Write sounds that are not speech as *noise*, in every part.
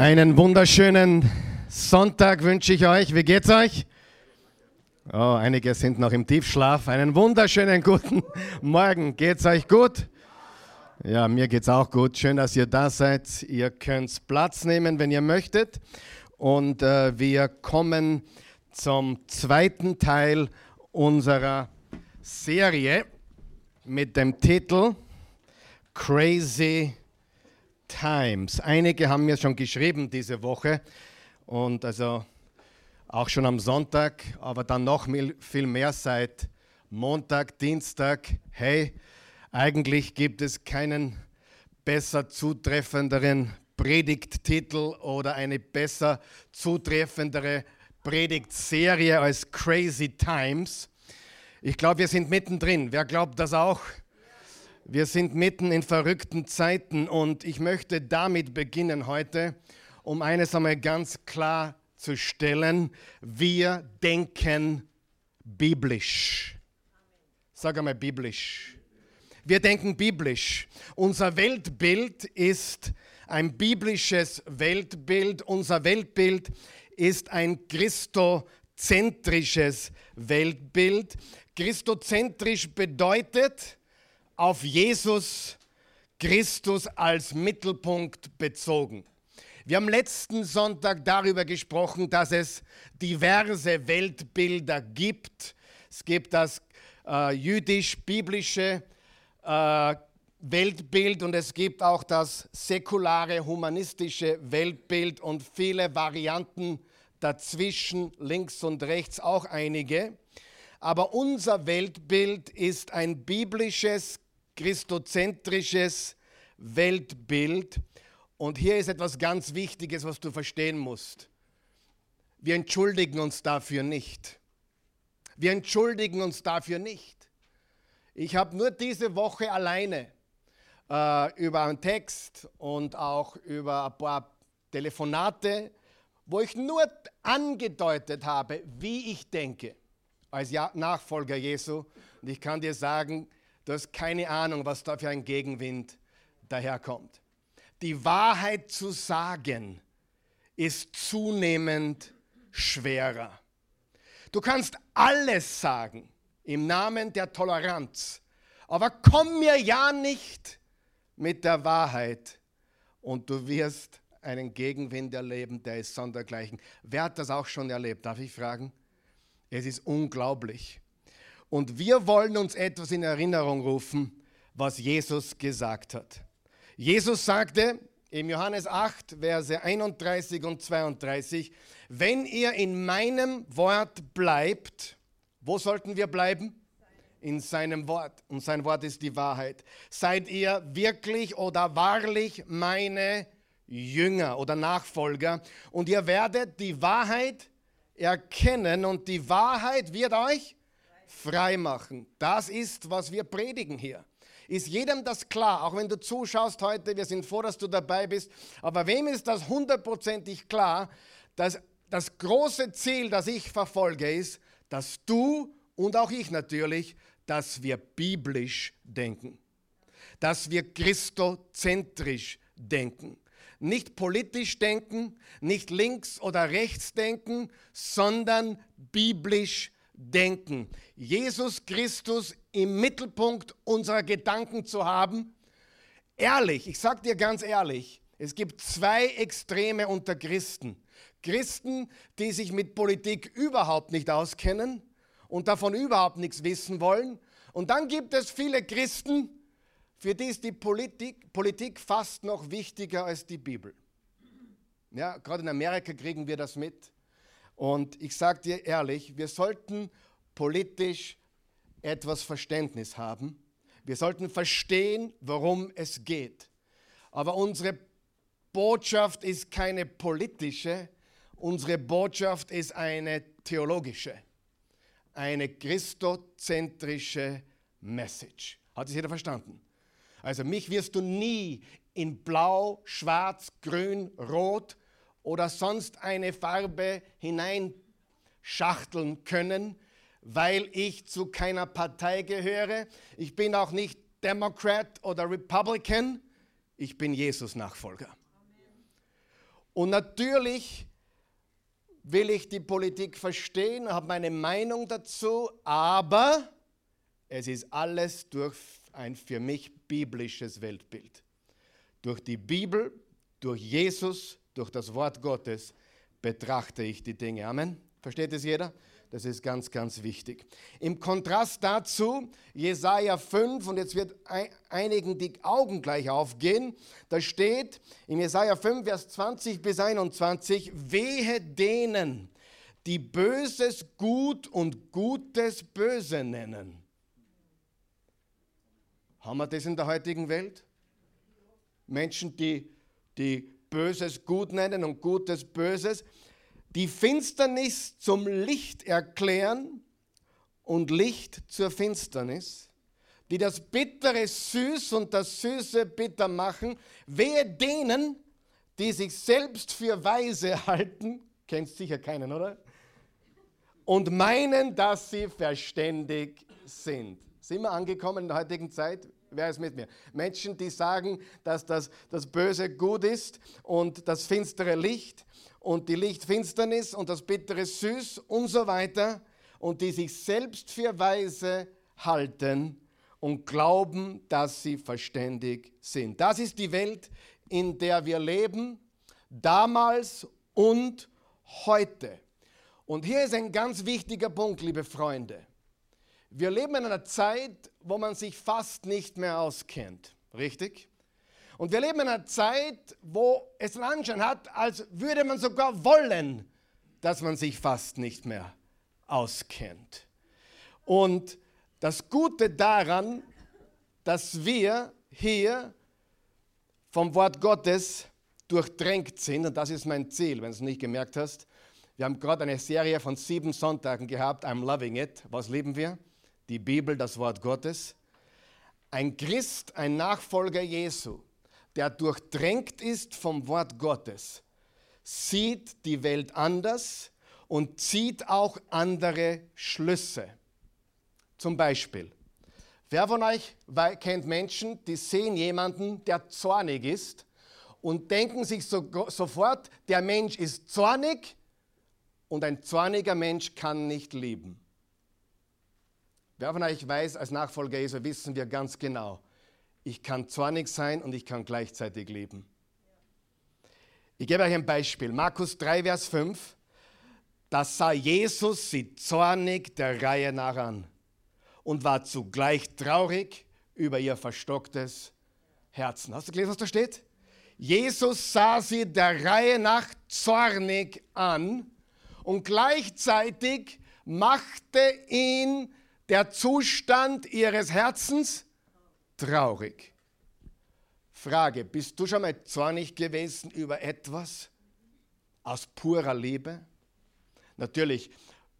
Einen wunderschönen Sonntag wünsche ich euch. Wie geht's euch? Oh, einige sind noch im Tiefschlaf. Einen wunderschönen guten Morgen. Geht's euch gut? Ja, mir geht's auch gut. Schön, dass ihr da seid. Ihr könnt Platz nehmen, wenn ihr möchtet. Und äh, wir kommen zum zweiten Teil unserer Serie mit dem Titel Crazy Times. Einige haben mir schon geschrieben diese Woche und also auch schon am Sonntag, aber dann noch viel mehr seit Montag, Dienstag. Hey, eigentlich gibt es keinen besser zutreffenderen Predigttitel oder eine besser zutreffendere Predigtserie als Crazy Times. Ich glaube, wir sind mittendrin. Wer glaubt das auch? Wir sind mitten in verrückten Zeiten und ich möchte damit beginnen heute, um eines einmal ganz klar zu stellen. Wir denken biblisch. Sag einmal biblisch. Wir denken biblisch. Unser Weltbild ist ein biblisches Weltbild. Unser Weltbild ist ein christozentrisches Weltbild. Christozentrisch bedeutet, auf Jesus Christus als Mittelpunkt bezogen. Wir haben letzten Sonntag darüber gesprochen, dass es diverse Weltbilder gibt. Es gibt das äh, jüdisch-biblische äh, Weltbild und es gibt auch das säkulare humanistische Weltbild und viele Varianten dazwischen, links und rechts auch einige. Aber unser Weltbild ist ein biblisches, christozentrisches Weltbild. Und hier ist etwas ganz Wichtiges, was du verstehen musst. Wir entschuldigen uns dafür nicht. Wir entschuldigen uns dafür nicht. Ich habe nur diese Woche alleine äh, über einen Text und auch über ein paar Telefonate, wo ich nur angedeutet habe, wie ich denke als Nachfolger Jesu. Und ich kann dir sagen, Du hast keine Ahnung, was da für ein Gegenwind daherkommt. Die Wahrheit zu sagen ist zunehmend schwerer. Du kannst alles sagen im Namen der Toleranz, aber komm mir ja nicht mit der Wahrheit und du wirst einen Gegenwind erleben, der ist sondergleichen. Wer hat das auch schon erlebt? Darf ich fragen? Es ist unglaublich. Und wir wollen uns etwas in Erinnerung rufen, was Jesus gesagt hat. Jesus sagte im Johannes 8, Verse 31 und 32, wenn ihr in meinem Wort bleibt, wo sollten wir bleiben? In seinem Wort. Und sein Wort ist die Wahrheit. Seid ihr wirklich oder wahrlich meine Jünger oder Nachfolger und ihr werdet die Wahrheit erkennen und die Wahrheit wird euch frei machen. Das ist, was wir predigen hier. Ist jedem das klar, auch wenn du zuschaust heute, wir sind froh, dass du dabei bist, aber wem ist das hundertprozentig klar, dass das große Ziel, das ich verfolge, ist, dass du und auch ich natürlich, dass wir biblisch denken, dass wir christozentrisch denken. Nicht politisch denken, nicht links oder rechts denken, sondern biblisch denken Jesus Christus im Mittelpunkt unserer Gedanken zu haben. Ehrlich, ich sage dir ganz ehrlich, es gibt zwei Extreme unter Christen. Christen, die sich mit Politik überhaupt nicht auskennen und davon überhaupt nichts wissen wollen. Und dann gibt es viele Christen, für die ist die Politik, Politik fast noch wichtiger als die Bibel. Ja, gerade in Amerika kriegen wir das mit. Und ich sage dir ehrlich, wir sollten politisch etwas Verständnis haben. Wir sollten verstehen, worum es geht. Aber unsere Botschaft ist keine politische, unsere Botschaft ist eine theologische, eine christozentrische Message. Hat es jeder verstanden? Also mich wirst du nie in Blau, Schwarz, Grün, Rot oder sonst eine Farbe hineinschachteln können, weil ich zu keiner Partei gehöre. Ich bin auch nicht Democrat oder Republican. Ich bin Jesus-Nachfolger. Und natürlich will ich die Politik verstehen, habe meine Meinung dazu, aber es ist alles durch ein für mich biblisches Weltbild. Durch die Bibel, durch Jesus, durch das Wort Gottes betrachte ich die Dinge. Amen. Versteht es jeder? Das ist ganz, ganz wichtig. Im Kontrast dazu, Jesaja 5, und jetzt wird einigen die Augen gleich aufgehen, da steht in Jesaja 5, Vers 20 bis 21, wehe denen, die Böses gut und Gutes böse nennen. Haben wir das in der heutigen Welt? Menschen, die, die Böses gut nennen und Gutes Böses die Finsternis zum Licht erklären und Licht zur Finsternis, die das Bittere süß und das Süße bitter machen, wehe denen, die sich selbst für weise halten, kennst sicher keinen, oder? Und meinen, dass sie verständig sind. Sind wir angekommen in der heutigen Zeit? Wer ist mit mir? Menschen, die sagen, dass das, das Böse gut ist und das finstere Licht und die Lichtfinsternis und das bittere Süß und so weiter und die sich selbst für weise halten und glauben, dass sie verständig sind. Das ist die Welt, in der wir leben, damals und heute. Und hier ist ein ganz wichtiger Punkt, liebe Freunde. Wir leben in einer Zeit, wo man sich fast nicht mehr auskennt. Richtig? Und wir leben in einer Zeit, wo es den Anschein hat, als würde man sogar wollen, dass man sich fast nicht mehr auskennt. Und das Gute daran, dass wir hier vom Wort Gottes durchdrängt sind, und das ist mein Ziel, wenn du es nicht gemerkt hast. Wir haben gerade eine Serie von sieben Sonntagen gehabt, I'm loving it. Was lieben wir? Die Bibel, das Wort Gottes. Ein Christ, ein Nachfolger Jesu, der durchdrängt ist vom Wort Gottes, sieht die Welt anders und zieht auch andere Schlüsse. Zum Beispiel, wer von euch kennt Menschen, die sehen jemanden, der zornig ist und denken sich so, sofort, der Mensch ist zornig und ein zorniger Mensch kann nicht lieben. Wer von euch weiß, als Nachfolger Jesu wissen wir ganz genau, ich kann zornig sein und ich kann gleichzeitig leben. Ich gebe euch ein Beispiel. Markus 3, Vers 5. Da sah Jesus sie zornig der Reihe nach an und war zugleich traurig über ihr verstocktes Herzen. Hast du gelesen, was da steht? Jesus sah sie der Reihe nach zornig an und gleichzeitig machte ihn der Zustand ihres Herzens traurig. Frage, bist du schon mal zornig gewesen über etwas aus purer Liebe? Natürlich,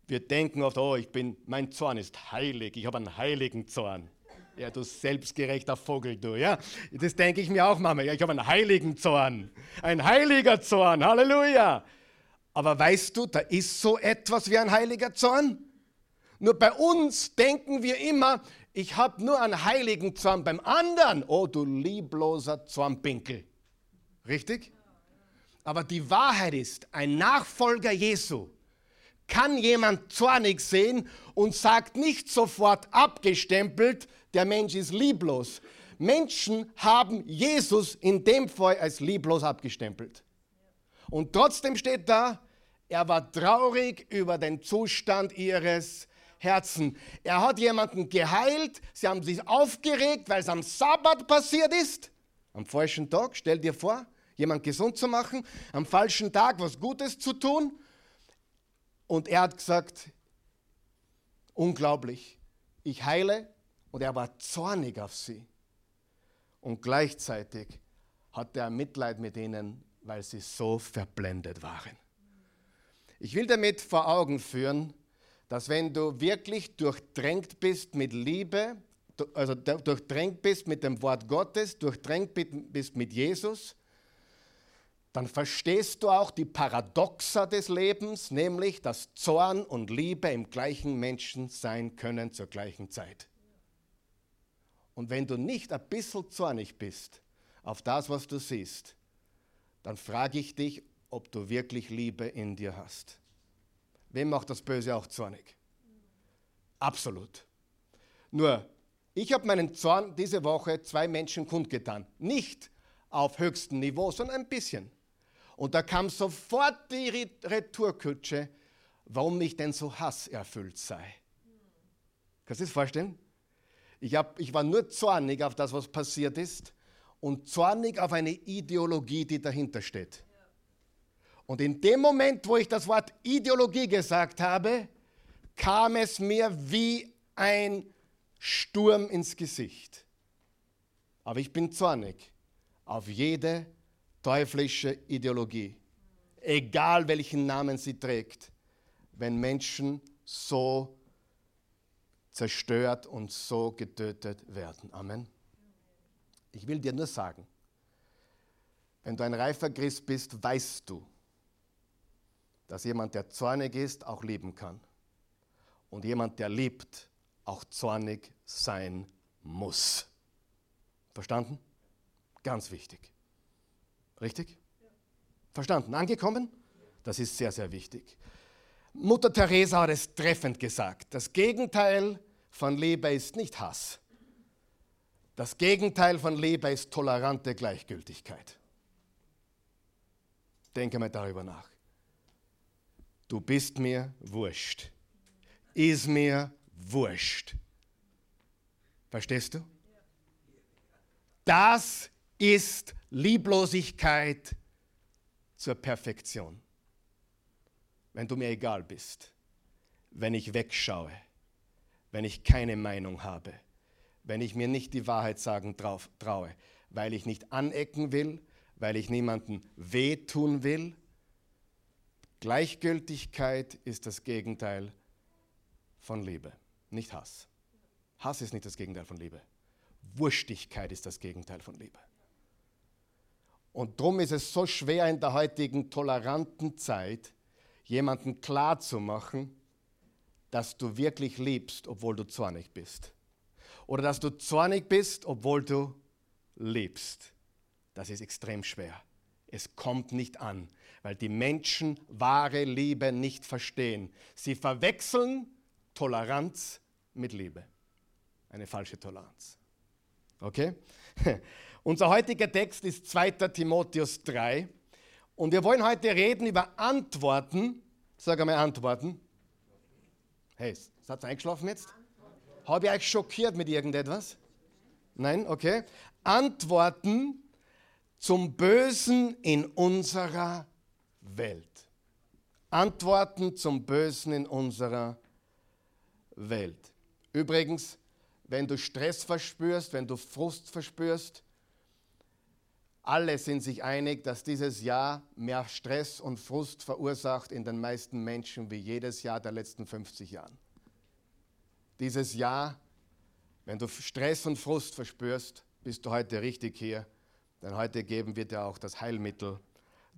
wir denken oft, oh, ich bin, mein Zorn ist heilig, ich habe einen heiligen Zorn. Ja, du selbstgerechter Vogel, du, ja. Das denke ich mir auch Mama. Ja, ich habe einen heiligen Zorn. Ein heiliger Zorn, Halleluja. Aber weißt du, da ist so etwas wie ein heiliger Zorn. Nur bei uns denken wir immer, ich habe nur einen heiligen Zorn beim anderen. Oh, du liebloser Zornpinkel. Richtig? Aber die Wahrheit ist, ein Nachfolger Jesu kann jemand zornig sehen und sagt nicht sofort abgestempelt, der Mensch ist lieblos. Menschen haben Jesus in dem Fall als lieblos abgestempelt. Und trotzdem steht da, er war traurig über den Zustand ihres Herzen. Er hat jemanden geheilt, sie haben sich aufgeregt, weil es am Sabbat passiert ist. Am falschen Tag, stell dir vor, jemand gesund zu machen, am falschen Tag was Gutes zu tun. Und er hat gesagt, unglaublich, ich heile. Und er war zornig auf sie. Und gleichzeitig hatte er Mitleid mit ihnen, weil sie so verblendet waren. Ich will damit vor Augen führen, dass wenn du wirklich durchdrängt bist mit Liebe, also durchdrängt bist mit dem Wort Gottes, durchdrängt bist mit Jesus, dann verstehst du auch die Paradoxa des Lebens, nämlich dass Zorn und Liebe im gleichen Menschen sein können zur gleichen Zeit. Und wenn du nicht ein bisschen zornig bist auf das, was du siehst, dann frage ich dich, ob du wirklich Liebe in dir hast. Wem macht das Böse auch zornig? Absolut. Nur, ich habe meinen Zorn diese Woche zwei Menschen kundgetan. Nicht auf höchstem Niveau, sondern ein bisschen. Und da kam sofort die Retourkutsche, warum ich denn so hasserfüllt sei. Kannst du das vorstellen? Ich, hab, ich war nur zornig auf das, was passiert ist und zornig auf eine Ideologie, die dahinter steht. Und in dem Moment, wo ich das Wort Ideologie gesagt habe, kam es mir wie ein Sturm ins Gesicht. Aber ich bin zornig auf jede teuflische Ideologie, egal welchen Namen sie trägt, wenn Menschen so zerstört und so getötet werden. Amen. Ich will dir nur sagen, wenn du ein reifer Christ bist, weißt du, dass jemand, der zornig ist, auch lieben kann. Und jemand, der liebt, auch zornig sein muss. Verstanden? Ganz wichtig. Richtig? Verstanden? Angekommen? Das ist sehr, sehr wichtig. Mutter Teresa hat es treffend gesagt. Das Gegenteil von Liebe ist nicht Hass. Das Gegenteil von Liebe ist tolerante Gleichgültigkeit. Denke mal darüber nach. Du bist mir wurscht. Ist mir wurscht. Verstehst du? Das ist Lieblosigkeit zur Perfektion. Wenn du mir egal bist, wenn ich wegschaue, wenn ich keine Meinung habe, wenn ich mir nicht die Wahrheit sagen traue, weil ich nicht anecken will, weil ich niemandem wehtun will. Gleichgültigkeit ist das Gegenteil von Liebe, nicht Hass. Hass ist nicht das Gegenteil von Liebe. Wurstigkeit ist das Gegenteil von Liebe. Und darum ist es so schwer in der heutigen toleranten Zeit, jemanden klarzumachen, dass du wirklich liebst, obwohl du zornig bist. Oder dass du zornig bist, obwohl du liebst. Das ist extrem schwer. Es kommt nicht an, weil die Menschen wahre Liebe nicht verstehen. Sie verwechseln Toleranz mit Liebe. Eine falsche Toleranz. Okay? *laughs* Unser heutiger Text ist 2. Timotheus 3. Und wir wollen heute reden über Antworten. Sag einmal Antworten. Hey, seid ihr eingeschlafen jetzt? Habe ich euch schockiert mit irgendetwas? Nein? Okay. Antworten zum Bösen in unserer Welt. Antworten zum Bösen in unserer Welt. Übrigens, wenn du Stress verspürst, wenn du Frust verspürst, alle sind sich einig, dass dieses Jahr mehr Stress und Frust verursacht in den meisten Menschen wie jedes Jahr der letzten 50 Jahre. Dieses Jahr, wenn du Stress und Frust verspürst, bist du heute richtig hier, denn heute geben wir dir auch das Heilmittel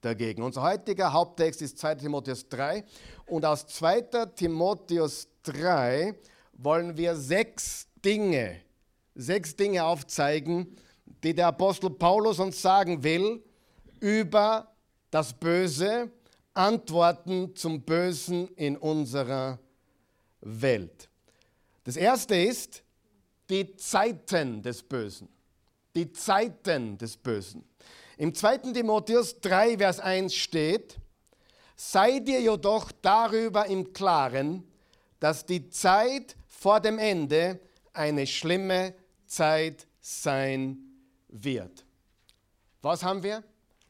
dagegen. Unser heutiger Haupttext ist 2 Timotheus 3 und aus 2 Timotheus 3 wollen wir sechs Dinge, sechs Dinge aufzeigen, die der Apostel Paulus uns sagen will über das Böse, Antworten zum Bösen in unserer Welt. Das erste ist die Zeiten des Bösen. Die Zeiten des Bösen. Im 2. Timotheus 3, Vers 1 steht, sei dir jedoch darüber im Klaren, dass die Zeit vor dem Ende eine schlimme Zeit sein wird. Was haben wir?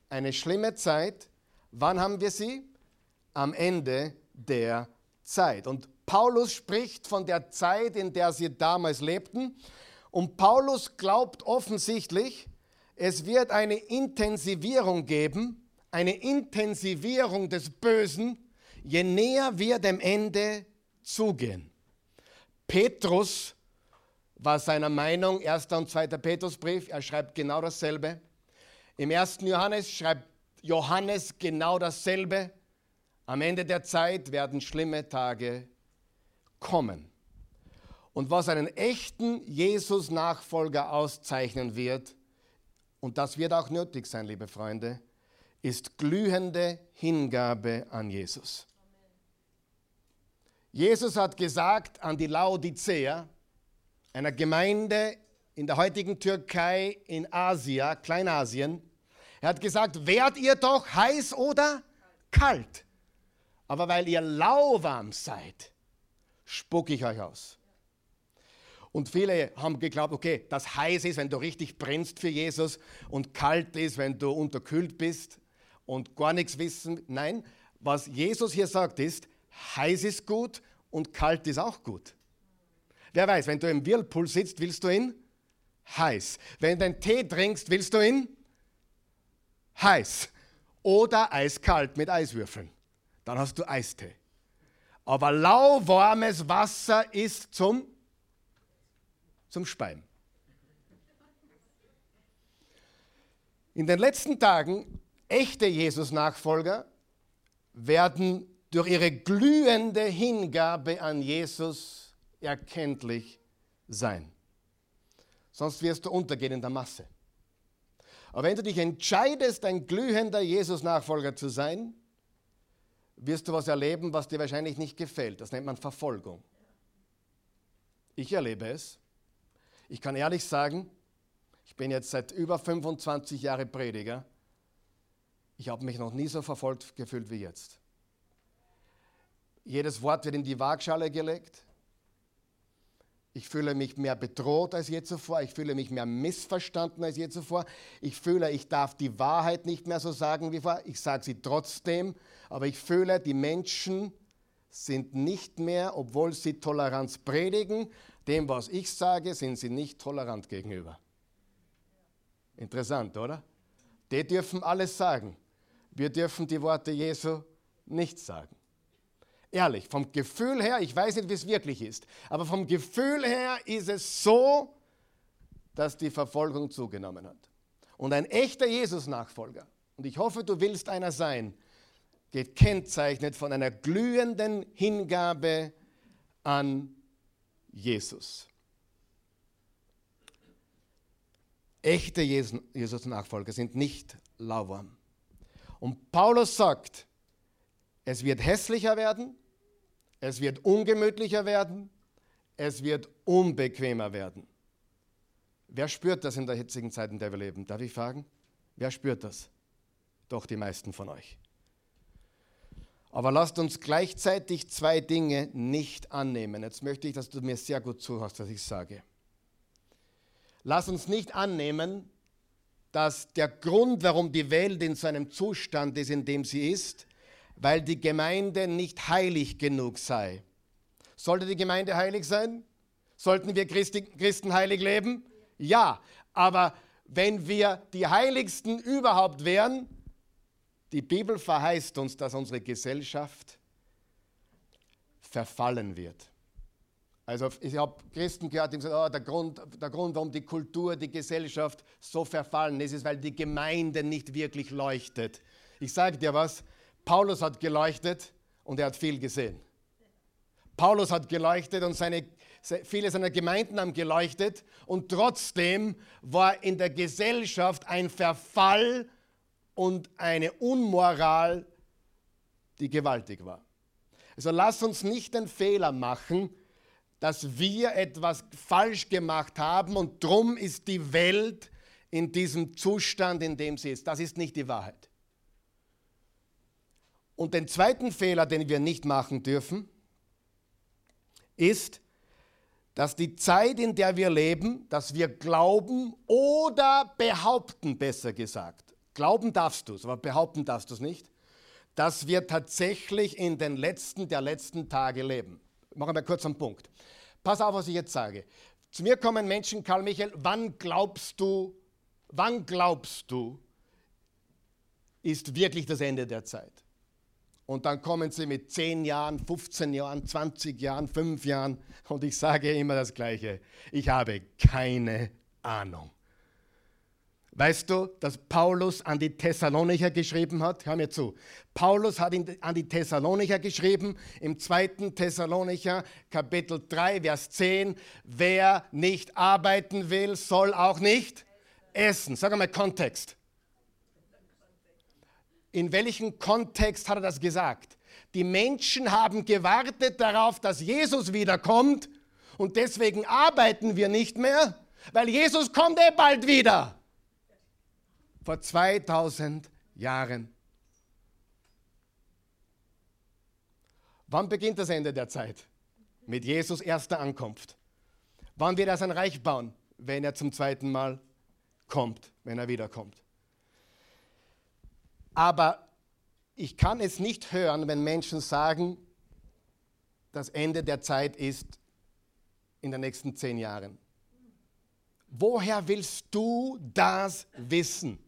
Eine schlimme Zeit. Wann haben wir sie? Am Ende der Zeit. Und Paulus spricht von der Zeit, in der sie damals lebten. Und Paulus glaubt offensichtlich, es wird eine Intensivierung geben, eine Intensivierung des Bösen, je näher wir dem Ende zugehen. Petrus war seiner Meinung, 1. und 2. Petrusbrief, er schreibt genau dasselbe. Im 1. Johannes schreibt Johannes genau dasselbe. Am Ende der Zeit werden schlimme Tage kommen. Und was einen echten Jesus-Nachfolger auszeichnen wird, und das wird auch nötig sein, liebe Freunde, ist glühende Hingabe an Jesus. Jesus hat gesagt an die Laodicea, einer Gemeinde in der heutigen Türkei, in Asia, Kleinasien, er hat gesagt, werdet ihr doch heiß oder kalt. Aber weil ihr lauwarm seid, spucke ich euch aus. Und viele haben geglaubt, okay, das heiß ist, wenn du richtig brennst für Jesus und kalt ist, wenn du unterkühlt bist und gar nichts wissen. Nein, was Jesus hier sagt ist, heiß ist gut und kalt ist auch gut. Wer weiß, wenn du im Whirlpool sitzt, willst du ihn heiß. Wenn du einen Tee trinkst, willst du ihn heiß. Oder eiskalt mit Eiswürfeln. Dann hast du Eistee. Aber lauwarmes Wasser ist zum, zum Speien. In den letzten Tagen, echte Jesus-Nachfolger werden durch ihre glühende Hingabe an Jesus erkenntlich sein. Sonst wirst du untergehen in der Masse. Aber wenn du dich entscheidest, ein glühender Jesus-Nachfolger zu sein, wirst du was erleben, was dir wahrscheinlich nicht gefällt. Das nennt man Verfolgung. Ich erlebe es. Ich kann ehrlich sagen, ich bin jetzt seit über 25 Jahren Prediger. Ich habe mich noch nie so verfolgt gefühlt wie jetzt. Jedes Wort wird in die Waagschale gelegt. Ich fühle mich mehr bedroht als je zuvor. Ich fühle mich mehr missverstanden als je zuvor. Ich fühle, ich darf die Wahrheit nicht mehr so sagen wie vorher. Ich sage sie trotzdem. Aber ich fühle, die Menschen sind nicht mehr, obwohl sie Toleranz predigen, dem, was ich sage, sind sie nicht tolerant gegenüber. Interessant, oder? Die dürfen alles sagen. Wir dürfen die Worte Jesu nicht sagen. Ehrlich, vom Gefühl her, ich weiß nicht, wie es wirklich ist, aber vom Gefühl her ist es so, dass die Verfolgung zugenommen hat. Und ein echter Jesus-Nachfolger, und ich hoffe, du willst einer sein, gekennzeichnet von einer glühenden Hingabe an Jesus. Echte Jesus-Nachfolger sind nicht lauwarm. Und Paulus sagt, es wird hässlicher werden, es wird ungemütlicher werden, es wird unbequemer werden. Wer spürt das in der hitzigen Zeit, in der wir leben? Darf ich fragen? Wer spürt das? Doch die meisten von euch. Aber lasst uns gleichzeitig zwei Dinge nicht annehmen. Jetzt möchte ich, dass du mir sehr gut zuhörst, was ich sage. Lass uns nicht annehmen, dass der Grund, warum die Welt in so einem Zustand ist, in dem sie ist, weil die Gemeinde nicht heilig genug sei. Sollte die Gemeinde heilig sein? Sollten wir Christi, Christen heilig leben? Ja, aber wenn wir die heiligsten überhaupt wären, die Bibel verheißt uns, dass unsere Gesellschaft verfallen wird. Also ich habe Christen gehört, die gesagt oh, der, Grund, der Grund, warum die Kultur, die Gesellschaft so verfallen ist, ist, weil die Gemeinde nicht wirklich leuchtet. Ich sage dir was, Paulus hat geleuchtet und er hat viel gesehen. Paulus hat geleuchtet und seine, viele seiner Gemeinden haben geleuchtet und trotzdem war in der Gesellschaft ein Verfall und eine Unmoral, die gewaltig war. Also lass uns nicht den Fehler machen, dass wir etwas falsch gemacht haben und drum ist die Welt in diesem Zustand, in dem sie ist. Das ist nicht die Wahrheit. Und den zweiten Fehler, den wir nicht machen dürfen, ist, dass die Zeit, in der wir leben, dass wir glauben oder behaupten, besser gesagt, glauben darfst du es, aber behaupten darfst du es nicht, dass wir tatsächlich in den letzten der letzten Tage leben. Machen wir kurz einen Punkt. Pass auf, was ich jetzt sage. Zu mir kommen Menschen, Karl Michael, wann glaubst du, wann glaubst du, ist wirklich das Ende der Zeit? Und dann kommen sie mit 10 Jahren, 15 Jahren, 20 Jahren, 5 Jahren. Und ich sage immer das Gleiche. Ich habe keine Ahnung. Weißt du, dass Paulus an die Thessalonicher geschrieben hat? Hör mir zu. Paulus hat an die Thessalonicher geschrieben, im 2. Thessalonicher Kapitel 3, Vers 10, wer nicht arbeiten will, soll auch nicht essen. Sag einmal Kontext. In welchem Kontext hat er das gesagt? Die Menschen haben gewartet darauf, dass Jesus wiederkommt und deswegen arbeiten wir nicht mehr, weil Jesus kommt eh bald wieder. Vor 2000 Jahren. Wann beginnt das Ende der Zeit? Mit Jesus erster Ankunft. Wann wird er sein Reich bauen? Wenn er zum zweiten Mal kommt, wenn er wiederkommt. Aber ich kann es nicht hören, wenn Menschen sagen, das Ende der Zeit ist in den nächsten zehn Jahren. Woher willst du das wissen?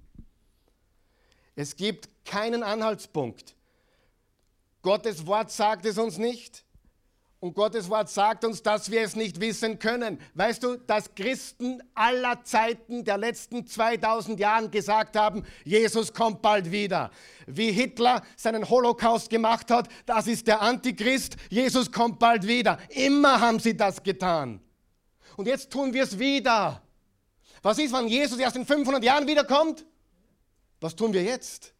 Es gibt keinen Anhaltspunkt. Gottes Wort sagt es uns nicht. Und Gottes Wort sagt uns, dass wir es nicht wissen können. Weißt du, dass Christen aller Zeiten der letzten 2000 Jahren gesagt haben, Jesus kommt bald wieder. Wie Hitler seinen Holocaust gemacht hat, das ist der Antichrist, Jesus kommt bald wieder. Immer haben sie das getan. Und jetzt tun wir es wieder. Was ist, wenn Jesus erst in 500 Jahren wiederkommt? Was tun wir jetzt?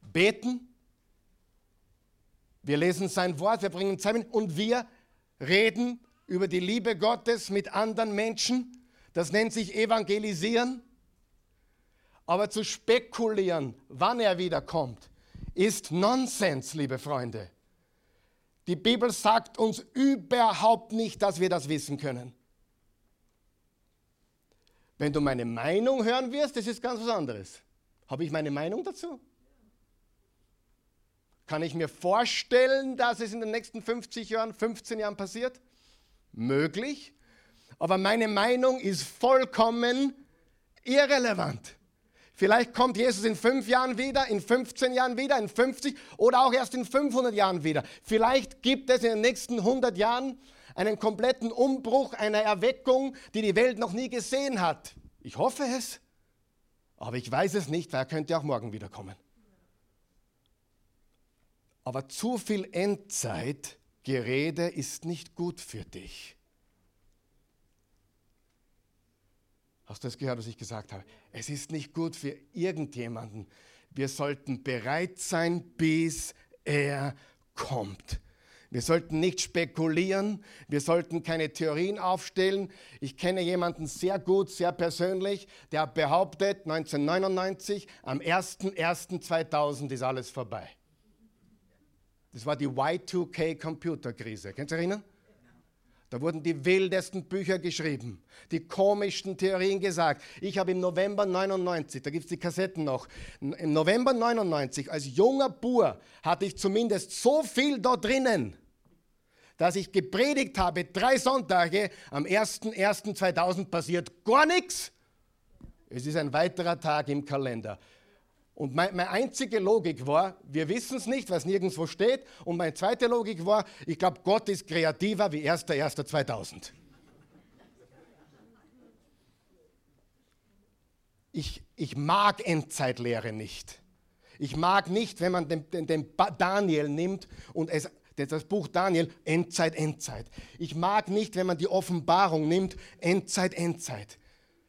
Beten? Wir lesen sein Wort, wir bringen Zeit und wir reden über die Liebe Gottes mit anderen Menschen. Das nennt sich Evangelisieren. Aber zu spekulieren, wann er wiederkommt, ist Nonsens, liebe Freunde. Die Bibel sagt uns überhaupt nicht, dass wir das wissen können. Wenn du meine Meinung hören wirst, das ist ganz was anderes. Habe ich meine Meinung dazu? Kann ich mir vorstellen, dass es in den nächsten 50 Jahren, 15 Jahren passiert? Möglich. Aber meine Meinung ist vollkommen irrelevant. Vielleicht kommt Jesus in fünf Jahren wieder, in 15 Jahren wieder, in 50 oder auch erst in 500 Jahren wieder. Vielleicht gibt es in den nächsten 100 Jahren einen kompletten Umbruch, eine Erweckung, die die Welt noch nie gesehen hat. Ich hoffe es, aber ich weiß es nicht, weil er könnte auch morgen wiederkommen. Aber zu viel Endzeitgerede ist nicht gut für dich. Hast du das gehört, was ich gesagt habe? Es ist nicht gut für irgendjemanden. Wir sollten bereit sein, bis er kommt. Wir sollten nicht spekulieren, wir sollten keine Theorien aufstellen. Ich kenne jemanden sehr gut, sehr persönlich, der behauptet, 1999, am 01.01.2000 ist alles vorbei. Das war die Y2K-Computerkrise. Könnt ihr erinnern? Da wurden die wildesten Bücher geschrieben, die komischsten Theorien gesagt. Ich habe im November 99, da gibt es die Kassetten noch, im November 99 als junger Bur hatte ich zumindest so viel da drinnen, dass ich gepredigt habe, drei Sonntage, am 01.01.2000 passiert gar nichts. Es ist ein weiterer Tag im Kalender. Und meine einzige Logik war, wir wissen es nicht, weil es nirgendwo steht. Und meine zweite Logik war, ich glaube, Gott ist kreativer wie 1.1.2000. Ich, ich mag Endzeitlehre nicht. Ich mag nicht, wenn man den, den, den Daniel nimmt und es das Buch Daniel, Endzeit, Endzeit. Ich mag nicht, wenn man die Offenbarung nimmt, Endzeit, Endzeit.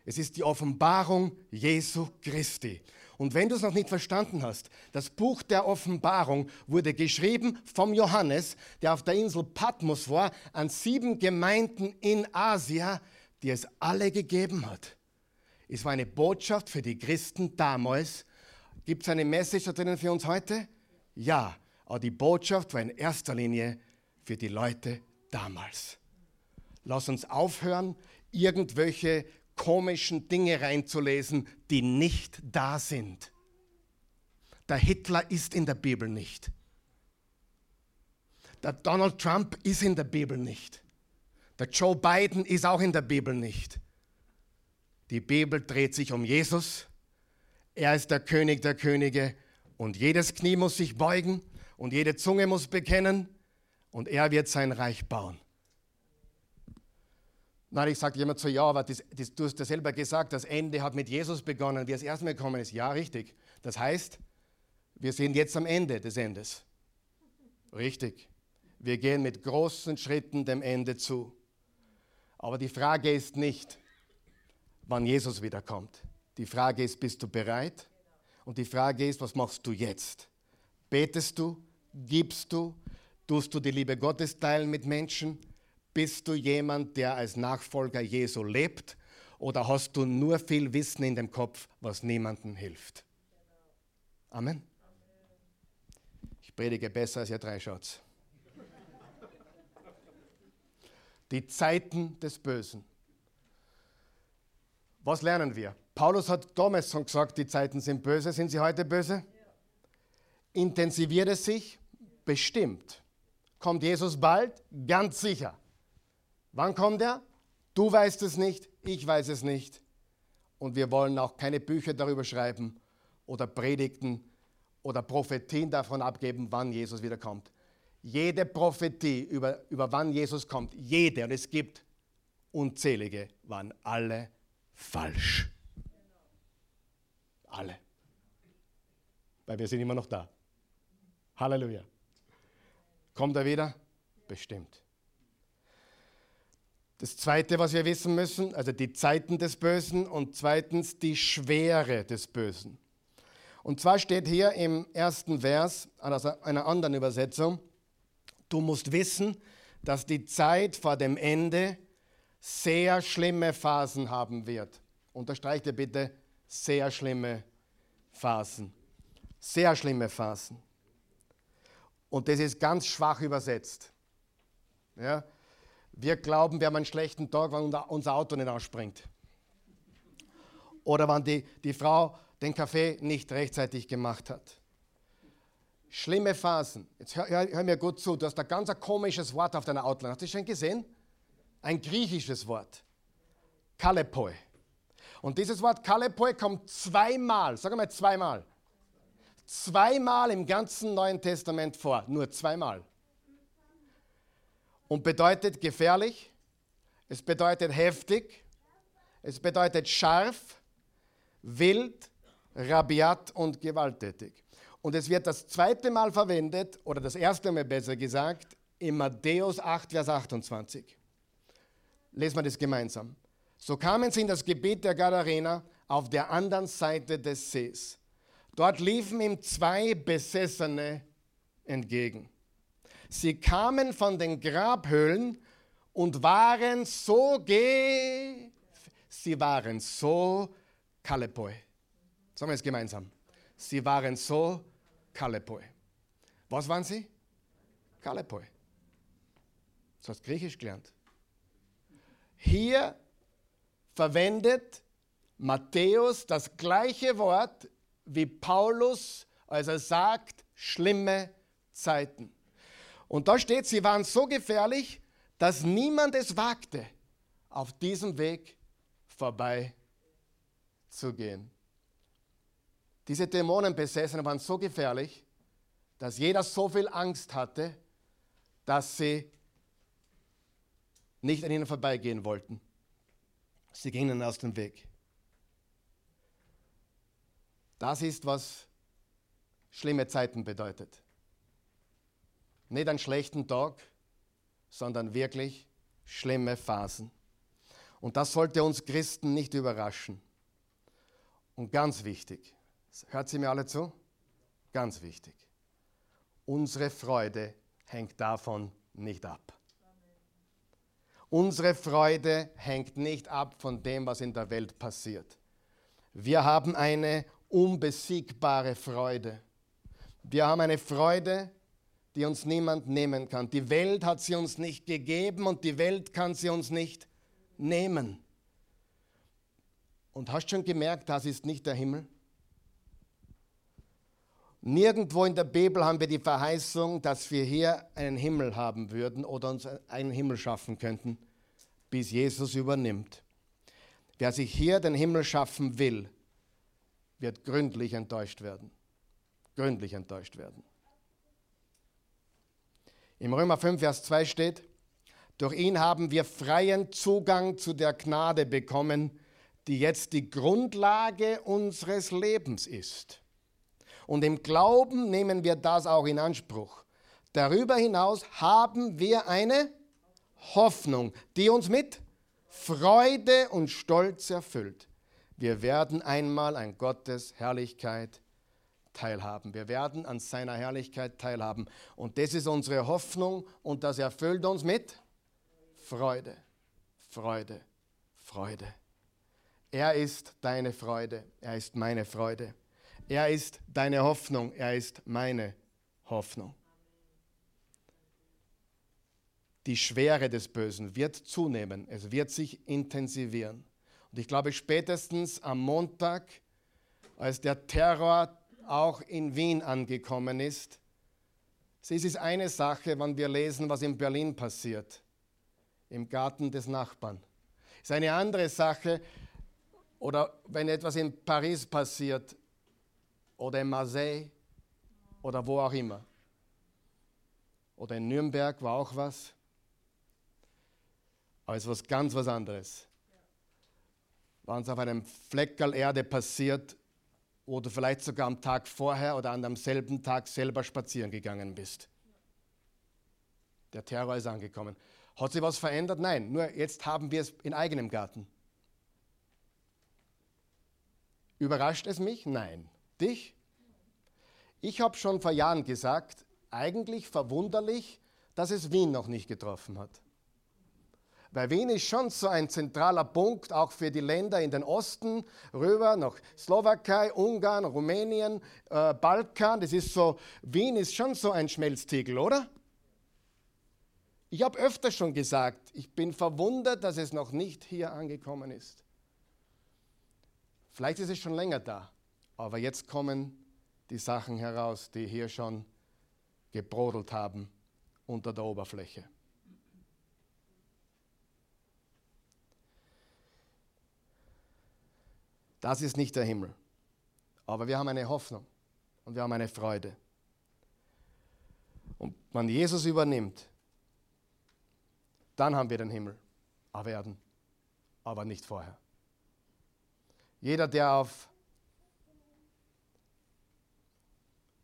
Es ist die Offenbarung Jesu Christi. Und wenn du es noch nicht verstanden hast, das Buch der Offenbarung wurde geschrieben vom Johannes, der auf der Insel Patmos war, an sieben Gemeinden in Asia, die es alle gegeben hat. Es war eine Botschaft für die Christen damals. Gibt es eine Message da drinnen für uns heute? Ja, aber die Botschaft war in erster Linie für die Leute damals. Lass uns aufhören, irgendwelche komischen Dinge reinzulesen, die nicht da sind. Der Hitler ist in der Bibel nicht. Der Donald Trump ist in der Bibel nicht. Der Joe Biden ist auch in der Bibel nicht. Die Bibel dreht sich um Jesus. Er ist der König der Könige und jedes Knie muss sich beugen und jede Zunge muss bekennen und er wird sein Reich bauen. Nein, ich sage jemand so, ja, aber das, das, du hast ja selber gesagt, das Ende hat mit Jesus begonnen, wie es erstmal gekommen ist. Ja, richtig. Das heißt, wir sind jetzt am Ende des Endes. Richtig. Wir gehen mit großen Schritten dem Ende zu. Aber die Frage ist nicht, wann Jesus wiederkommt. Die Frage ist, bist du bereit? Und die Frage ist, was machst du jetzt? Betest du? Gibst du? Tust du die Liebe Gottes teilen mit Menschen? Bist du jemand, der als Nachfolger Jesu lebt? Oder hast du nur viel Wissen in dem Kopf, was niemandem hilft? Amen. Ich predige besser als ihr drei Schatz. Die Zeiten des Bösen. Was lernen wir? Paulus hat damals schon gesagt, die Zeiten sind böse. Sind sie heute böse? Intensiviert es sich? Bestimmt. Kommt Jesus bald? Ganz sicher. Wann kommt er? Du weißt es nicht, ich weiß es nicht. Und wir wollen auch keine Bücher darüber schreiben oder Predigten oder Prophetien davon abgeben, wann Jesus wiederkommt. Jede Prophetie über, über wann Jesus kommt, jede, und es gibt unzählige, waren alle falsch. Alle. Weil wir sind immer noch da. Halleluja. Kommt er wieder? Bestimmt. Das Zweite, was wir wissen müssen, also die Zeiten des Bösen und zweitens die Schwere des Bösen. Und zwar steht hier im ersten Vers, also einer anderen Übersetzung, du musst wissen, dass die Zeit vor dem Ende sehr schlimme Phasen haben wird. Unterstreicht ihr bitte, sehr schlimme Phasen. Sehr schlimme Phasen. Und das ist ganz schwach übersetzt. Ja? Wir glauben, wir haben einen schlechten Tag, wenn unser Auto nicht ausspringt. Oder wenn die, die Frau den Kaffee nicht rechtzeitig gemacht hat. Schlimme Phasen. Jetzt hör, hör, hör mir gut zu. Du hast ein ganz komisches Wort auf deiner Outline. Hast du das schon gesehen? Ein griechisches Wort. Kalepoi. Und dieses Wort Kalepoi kommt zweimal, sag mal zweimal. Zweimal im ganzen Neuen Testament vor. Nur zweimal und bedeutet gefährlich, es bedeutet heftig, es bedeutet scharf, wild, rabiat und gewalttätig. Und es wird das zweite Mal verwendet, oder das erste Mal besser gesagt, in Matthäus 8, Vers 28. Lesen wir das gemeinsam. So kamen sie in das Gebiet der Gadarena auf der anderen Seite des Sees. Dort liefen ihm zwei Besessene entgegen. Sie kamen von den Grabhöhlen und waren so ge sie waren so Kalepoi. Sagen wir es gemeinsam. Sie waren so Kalepoi. Was waren sie? Kalepoi. Du hast Griechisch gelernt. Hier verwendet Matthäus das gleiche Wort wie Paulus, als er sagt, schlimme Zeiten. Und da steht, sie waren so gefährlich, dass niemand es wagte, auf diesem Weg vorbei zu gehen. Diese Dämonenbesessenen waren so gefährlich, dass jeder so viel Angst hatte, dass sie nicht an ihnen vorbeigehen wollten. Sie gingen aus dem Weg. Das ist, was schlimme Zeiten bedeutet. Nicht einen schlechten Tag, sondern wirklich schlimme Phasen. Und das sollte uns Christen nicht überraschen. Und ganz wichtig, hört sie mir alle zu? Ganz wichtig. Unsere Freude hängt davon nicht ab. Unsere Freude hängt nicht ab von dem, was in der Welt passiert. Wir haben eine unbesiegbare Freude. Wir haben eine Freude, die uns niemand nehmen kann. Die Welt hat sie uns nicht gegeben und die Welt kann sie uns nicht nehmen. Und hast schon gemerkt, das ist nicht der Himmel? Nirgendwo in der Bibel haben wir die Verheißung, dass wir hier einen Himmel haben würden oder uns einen Himmel schaffen könnten, bis Jesus übernimmt. Wer sich hier den Himmel schaffen will, wird gründlich enttäuscht werden. Gründlich enttäuscht werden. Im Römer 5, Vers 2 steht, durch ihn haben wir freien Zugang zu der Gnade bekommen, die jetzt die Grundlage unseres Lebens ist. Und im Glauben nehmen wir das auch in Anspruch. Darüber hinaus haben wir eine Hoffnung, die uns mit Freude und Stolz erfüllt. Wir werden einmal an Gottes Herrlichkeit teilhaben. Wir werden an seiner Herrlichkeit teilhaben. Und das ist unsere Hoffnung und das erfüllt uns mit Freude, Freude, Freude. Er ist deine Freude, er ist meine Freude. Er ist deine Hoffnung, er ist meine Hoffnung. Die Schwere des Bösen wird zunehmen, es wird sich intensivieren. Und ich glaube, spätestens am Montag, als der Terror auch in Wien angekommen ist, es ist eine Sache, wenn wir lesen, was in Berlin passiert, im Garten des Nachbarn. Es ist eine andere Sache, oder wenn etwas in Paris passiert oder in Marseille oder wo auch immer. Oder in Nürnberg war auch was. Aber es ist was ganz was anderes. Wenn es auf einem Fleckerl Erde passiert, du vielleicht sogar am Tag vorher oder an demselben Tag selber spazieren gegangen bist. Der Terror ist angekommen. Hat sich was verändert? Nein, nur jetzt haben wir es in eigenem Garten. Überrascht es mich? Nein. Dich? Ich habe schon vor Jahren gesagt, eigentlich verwunderlich, dass es Wien noch nicht getroffen hat. Weil Wien ist schon so ein zentraler Punkt, auch für die Länder in den Osten, rüber nach Slowakei, Ungarn, Rumänien, äh, Balkan. Das ist so, Wien ist schon so ein Schmelztiegel, oder? Ich habe öfter schon gesagt, ich bin verwundert, dass es noch nicht hier angekommen ist. Vielleicht ist es schon länger da, aber jetzt kommen die Sachen heraus, die hier schon gebrodelt haben unter der Oberfläche. Das ist nicht der Himmel. Aber wir haben eine Hoffnung und wir haben eine Freude. Und wenn Jesus übernimmt, dann haben wir den Himmel erwerden, aber nicht vorher. Jeder, der auf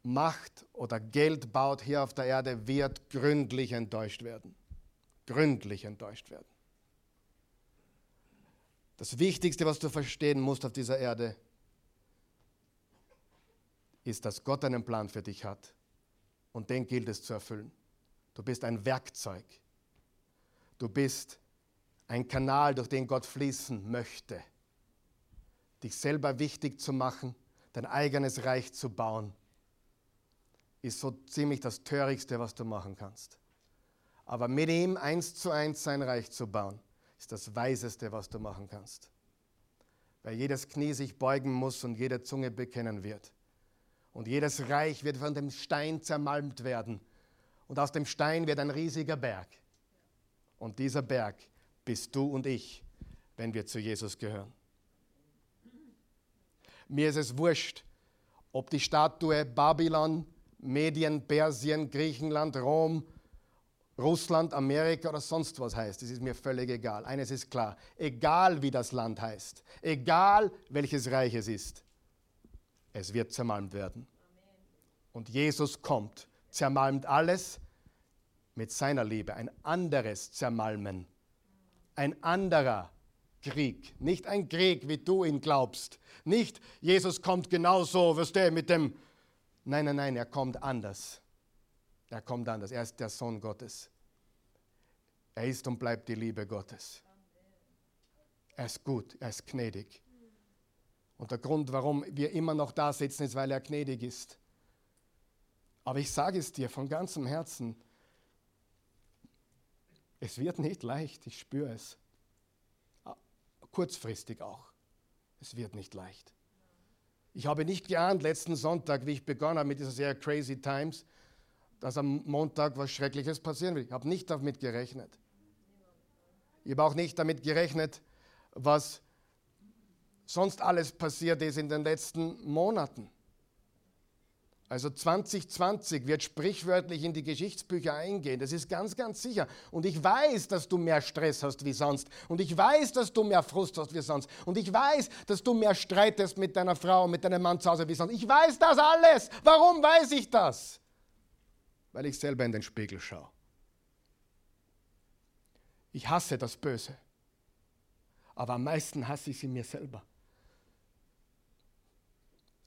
Macht oder Geld baut hier auf der Erde, wird gründlich enttäuscht werden. Gründlich enttäuscht werden. Das Wichtigste, was du verstehen musst auf dieser Erde, ist, dass Gott einen Plan für dich hat. Und den gilt es zu erfüllen. Du bist ein Werkzeug. Du bist ein Kanal, durch den Gott fließen möchte dich selber wichtig zu machen, dein eigenes Reich zu bauen, ist so ziemlich das Törichtste, was du machen kannst. Aber mit ihm eins zu eins sein Reich zu bauen, ist das Weiseste, was du machen kannst. Weil jedes Knie sich beugen muss und jede Zunge bekennen wird. Und jedes Reich wird von dem Stein zermalmt werden. Und aus dem Stein wird ein riesiger Berg. Und dieser Berg bist du und ich, wenn wir zu Jesus gehören. Mir ist es wurscht, ob die Statue Babylon, Medien, Persien, Griechenland, Rom, Russland, Amerika oder sonst was heißt. Das ist mir völlig egal. Eines ist klar. Egal wie das Land heißt, egal welches Reich es ist, es wird zermalmt werden. Und Jesus kommt, zermalmt alles mit seiner Liebe. Ein anderes Zermalmen. Ein anderer Krieg. Nicht ein Krieg, wie du ihn glaubst. Nicht, Jesus kommt genauso, wirst du, mit dem. Nein, nein, nein, er kommt anders. Er kommt anders. Er ist der Sohn Gottes. Er ist und bleibt die Liebe Gottes. Er ist gut, er ist gnädig. Und der Grund, warum wir immer noch da sitzen, ist, weil er gnädig ist. Aber ich sage es dir von ganzem Herzen, es wird nicht leicht, ich spüre es kurzfristig auch. Es wird nicht leicht. Ich habe nicht geahnt, letzten Sonntag, wie ich begonnen habe mit dieser Serie Crazy Times, dass am Montag was Schreckliches passieren wird. Ich habe nicht damit gerechnet. Ich habe auch nicht damit gerechnet, was sonst alles passiert ist in den letzten Monaten. Also 2020 wird sprichwörtlich in die Geschichtsbücher eingehen. Das ist ganz, ganz sicher. Und ich weiß, dass du mehr Stress hast wie sonst. Und ich weiß, dass du mehr Frust hast wie sonst. Und ich weiß, dass du mehr streitest mit deiner Frau, mit deinem Mann zu Hause wie sonst. Ich weiß das alles. Warum weiß ich das? Weil ich selber in den Spiegel schaue. Ich hasse das Böse. Aber am meisten hasse ich sie mir selber.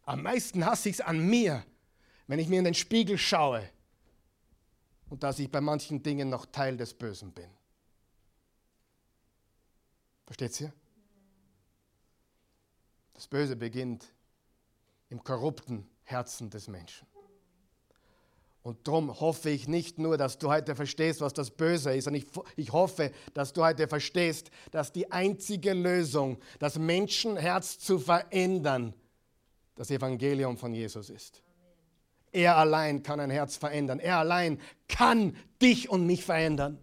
Am meisten hasse ich es an mir, wenn ich mir in den Spiegel schaue und dass ich bei manchen Dingen noch Teil des Bösen bin. Versteht ihr? Das Böse beginnt im korrupten Herzen des Menschen. Und darum hoffe ich nicht nur, dass du heute verstehst, was das Böse ist, sondern ich, ich hoffe, dass du heute verstehst, dass die einzige Lösung, das Menschenherz zu verändern, das Evangelium von Jesus ist. Er allein kann ein Herz verändern. Er allein kann dich und mich verändern.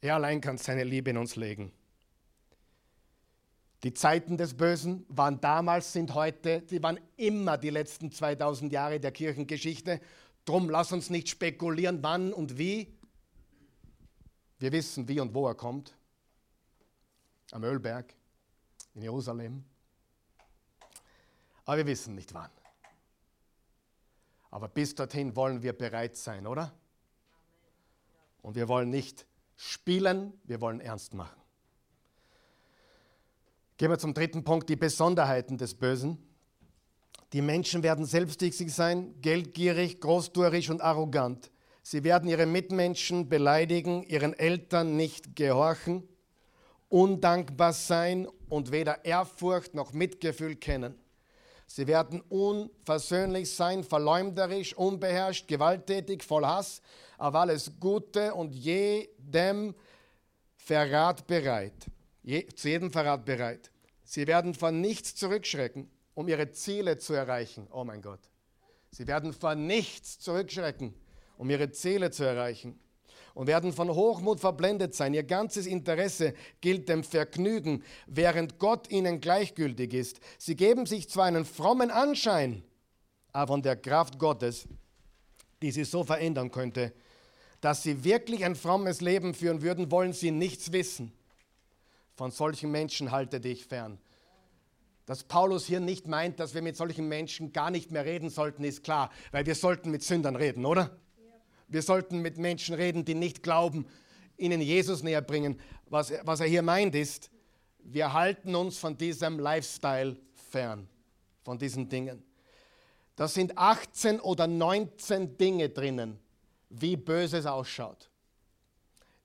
Er allein kann seine Liebe in uns legen. Die Zeiten des Bösen waren damals, sind heute, sie waren immer die letzten 2000 Jahre der Kirchengeschichte. Drum lass uns nicht spekulieren, wann und wie. Wir wissen, wie und wo er kommt. Am Ölberg, in Jerusalem. Aber wir wissen nicht wann. Aber bis dorthin wollen wir bereit sein, oder? Und wir wollen nicht spielen, wir wollen ernst machen. Gehen wir zum dritten Punkt, die Besonderheiten des Bösen. Die Menschen werden selbstsüchtig sein, geldgierig, großtuerisch und arrogant. Sie werden ihre Mitmenschen beleidigen, ihren Eltern nicht gehorchen, undankbar sein und weder Ehrfurcht noch Mitgefühl kennen. Sie werden unversöhnlich sein, verleumderisch, unbeherrscht, gewalttätig, voll Hass, auf alles Gute und jedem Verrat bereit je, zu jedem Verrat bereit. Sie werden von nichts zurückschrecken, um ihre Ziele zu erreichen. Oh mein Gott. Sie werden von nichts zurückschrecken, um ihre Ziele zu erreichen. Und werden von Hochmut verblendet sein. Ihr ganzes Interesse gilt dem Vergnügen, während Gott ihnen gleichgültig ist. Sie geben sich zwar einen frommen Anschein, aber von der Kraft Gottes, die sie so verändern könnte, dass sie wirklich ein frommes Leben führen würden, wollen sie nichts wissen. Von solchen Menschen halte dich fern. Dass Paulus hier nicht meint, dass wir mit solchen Menschen gar nicht mehr reden sollten, ist klar, weil wir sollten mit Sündern reden, oder? Wir sollten mit Menschen reden, die nicht glauben, ihnen Jesus näher bringen. Was, was er hier meint ist, wir halten uns von diesem Lifestyle fern, von diesen Dingen. Da sind 18 oder 19 Dinge drinnen, wie böse es ausschaut.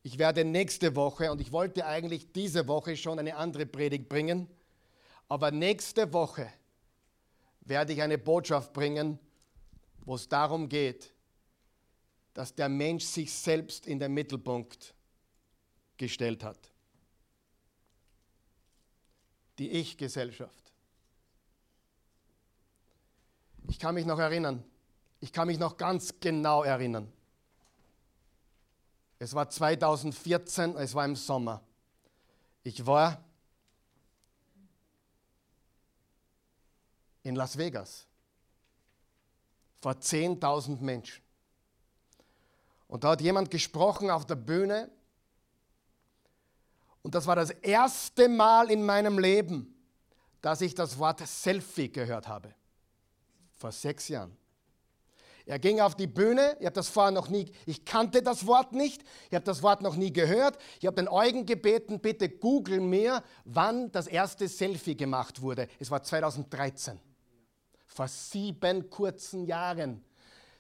Ich werde nächste Woche, und ich wollte eigentlich diese Woche schon eine andere Predigt bringen, aber nächste Woche werde ich eine Botschaft bringen, wo es darum geht, dass der Mensch sich selbst in den Mittelpunkt gestellt hat. Die Ich-Gesellschaft. Ich kann mich noch erinnern, ich kann mich noch ganz genau erinnern. Es war 2014, es war im Sommer. Ich war in Las Vegas vor 10.000 Menschen. Und da hat jemand gesprochen auf der Bühne. Und das war das erste Mal in meinem Leben, dass ich das Wort Selfie gehört habe. Vor sechs Jahren. Er ging auf die Bühne, ich habe das vorher noch nie, ich kannte das Wort nicht, ich habe das Wort noch nie gehört. Ich habe den Eugen gebeten, bitte google mir, wann das erste Selfie gemacht wurde. Es war 2013. Vor sieben kurzen Jahren.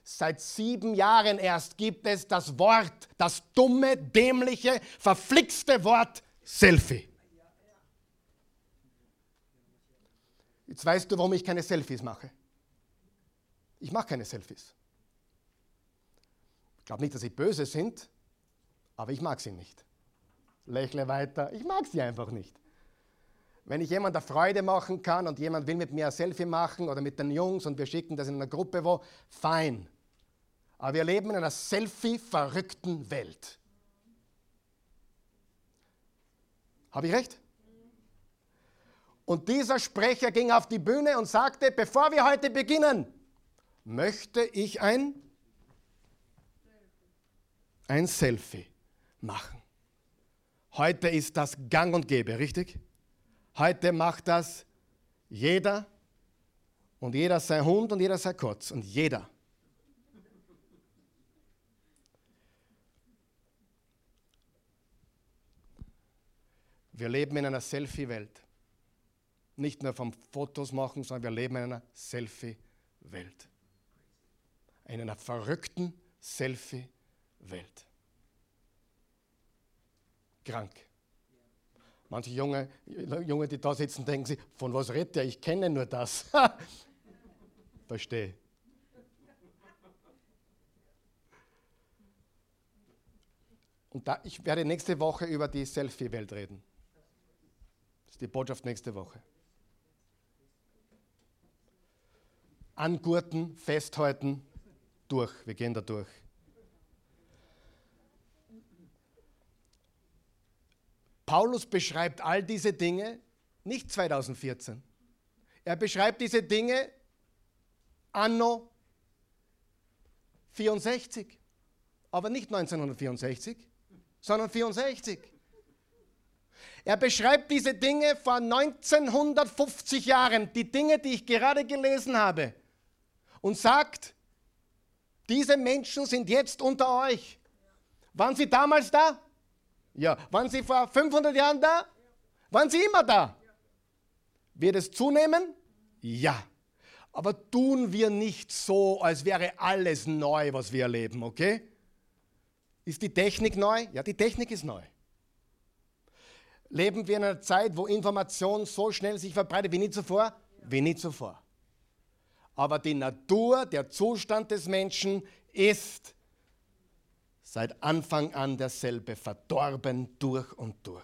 Seit sieben Jahren erst gibt es das Wort, das dumme, dämliche, verflixte Wort Selfie. Jetzt weißt du, warum ich keine Selfies mache. Ich mache keine Selfies. Ich glaube nicht, dass sie böse sind, aber ich mag sie nicht. Lächle weiter, ich mag sie einfach nicht. Wenn ich jemand eine Freude machen kann und jemand will mit mir ein Selfie machen oder mit den Jungs und wir schicken das in einer Gruppe wo, fein. Aber wir leben in einer Selfie-verrückten Welt. Habe ich recht? Und dieser Sprecher ging auf die Bühne und sagte, bevor wir heute beginnen, möchte ich ein, ein Selfie machen. Heute ist das gang und gäbe, richtig? Heute macht das jeder und jeder sein Hund und jeder sein Kotz und jeder. Wir leben in einer Selfie-Welt. nicht nur vom Fotos machen, sondern wir leben in einer Selfie-Welt. In einer verrückten Selfie-Welt. Krank. Manche Junge, Junge, die da sitzen, denken sich, von was redet der? Ich kenne nur das. *laughs* Verstehe. Und da, ich werde nächste Woche über die Selfie-Welt reden. Das ist die Botschaft nächste Woche. Angurten, festhalten, durch. Wir gehen da durch. Paulus beschreibt all diese Dinge nicht 2014. Er beschreibt diese Dinge anno 64, aber nicht 1964, sondern 64. Er beschreibt diese Dinge vor 1950 Jahren, die Dinge, die ich gerade gelesen habe, und sagt, diese Menschen sind jetzt unter euch. Waren sie damals da? Ja. Waren sie vor 500 Jahren da? Waren sie immer da? Wird es zunehmen? Ja. Aber tun wir nicht so, als wäre alles neu, was wir erleben, okay? Ist die Technik neu? Ja, die Technik ist neu. Leben wir in einer Zeit, wo Information so schnell sich verbreitet wie nie zuvor? Wie nie zuvor. Aber die Natur, der Zustand des Menschen ist seit Anfang an derselbe, verdorben durch und durch.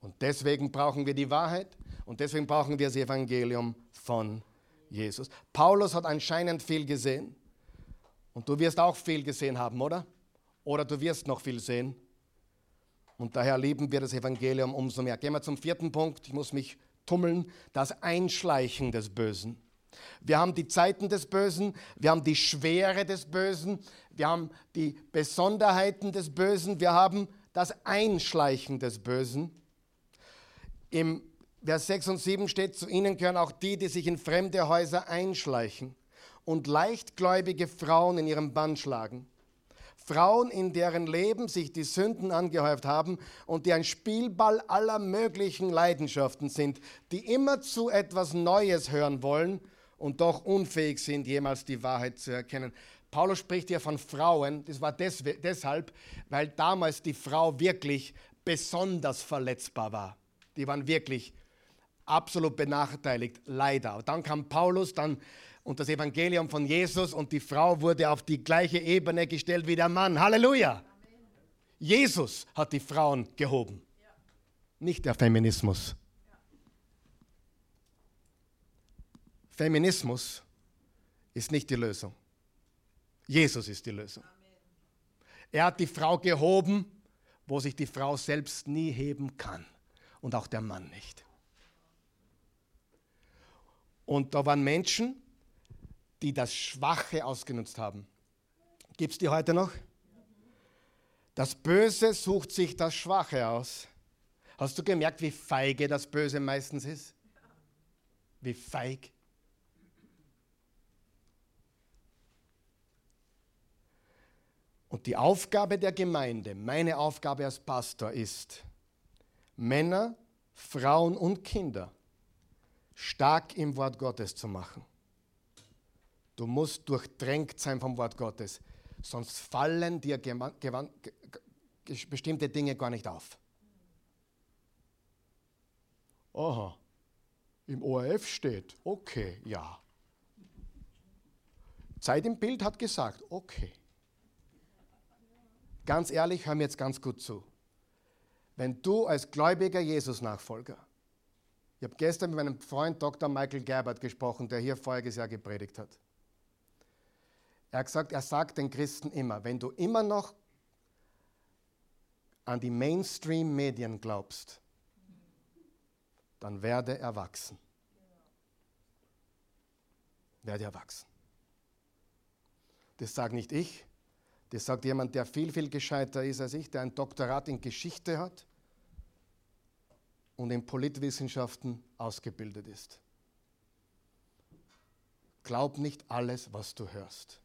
Und deswegen brauchen wir die Wahrheit und deswegen brauchen wir das Evangelium von Jesus. Paulus hat anscheinend viel gesehen und du wirst auch viel gesehen haben, oder? Oder du wirst noch viel sehen. Und daher lieben wir das Evangelium umso mehr. Gehen wir zum vierten Punkt. Ich muss mich tummeln. Das Einschleichen des Bösen. Wir haben die Zeiten des Bösen, wir haben die Schwere des Bösen, wir haben die Besonderheiten des Bösen, wir haben das Einschleichen des Bösen. Im Vers 6 und 7 steht, zu ihnen gehören auch die, die sich in fremde Häuser einschleichen und leichtgläubige Frauen in ihrem Bann schlagen. Frauen, in deren Leben sich die Sünden angehäuft haben und die ein Spielball aller möglichen Leidenschaften sind, die immer zu etwas Neues hören wollen und doch unfähig sind, jemals die Wahrheit zu erkennen. Paulus spricht hier von Frauen, das war des, deshalb, weil damals die Frau wirklich besonders verletzbar war. Die waren wirklich absolut benachteiligt, leider. Dann kam Paulus, dann und das Evangelium von Jesus und die Frau wurde auf die gleiche Ebene gestellt wie der Mann. Halleluja! Jesus hat die Frauen gehoben, nicht der Feminismus. Feminismus ist nicht die Lösung. Jesus ist die Lösung. Er hat die Frau gehoben, wo sich die Frau selbst nie heben kann und auch der Mann nicht. Und da waren Menschen, die das Schwache ausgenutzt haben. Gibt es die heute noch? Das Böse sucht sich das Schwache aus. Hast du gemerkt, wie feige das Böse meistens ist? Wie feig? Und die Aufgabe der Gemeinde, meine Aufgabe als Pastor ist, Männer, Frauen und Kinder stark im Wort Gottes zu machen. Du musst durchdrängt sein vom Wort Gottes, sonst fallen dir bestimmte Dinge gar nicht auf. Aha, im ORF steht, okay, ja. Zeit im Bild hat gesagt, okay. Ganz ehrlich, hör mir jetzt ganz gut zu. Wenn du als gläubiger Jesus-Nachfolger, ich habe gestern mit meinem Freund Dr. Michael Gerbert gesprochen, der hier voriges Jahr gepredigt hat. Er hat gesagt, er sagt den Christen immer, wenn du immer noch an die Mainstream-Medien glaubst, dann werde erwachsen. Werde erwachsen. Das sagt nicht ich, das sagt jemand, der viel, viel gescheiter ist als ich, der ein Doktorat in Geschichte hat und in Politwissenschaften ausgebildet ist. Glaub nicht alles, was du hörst.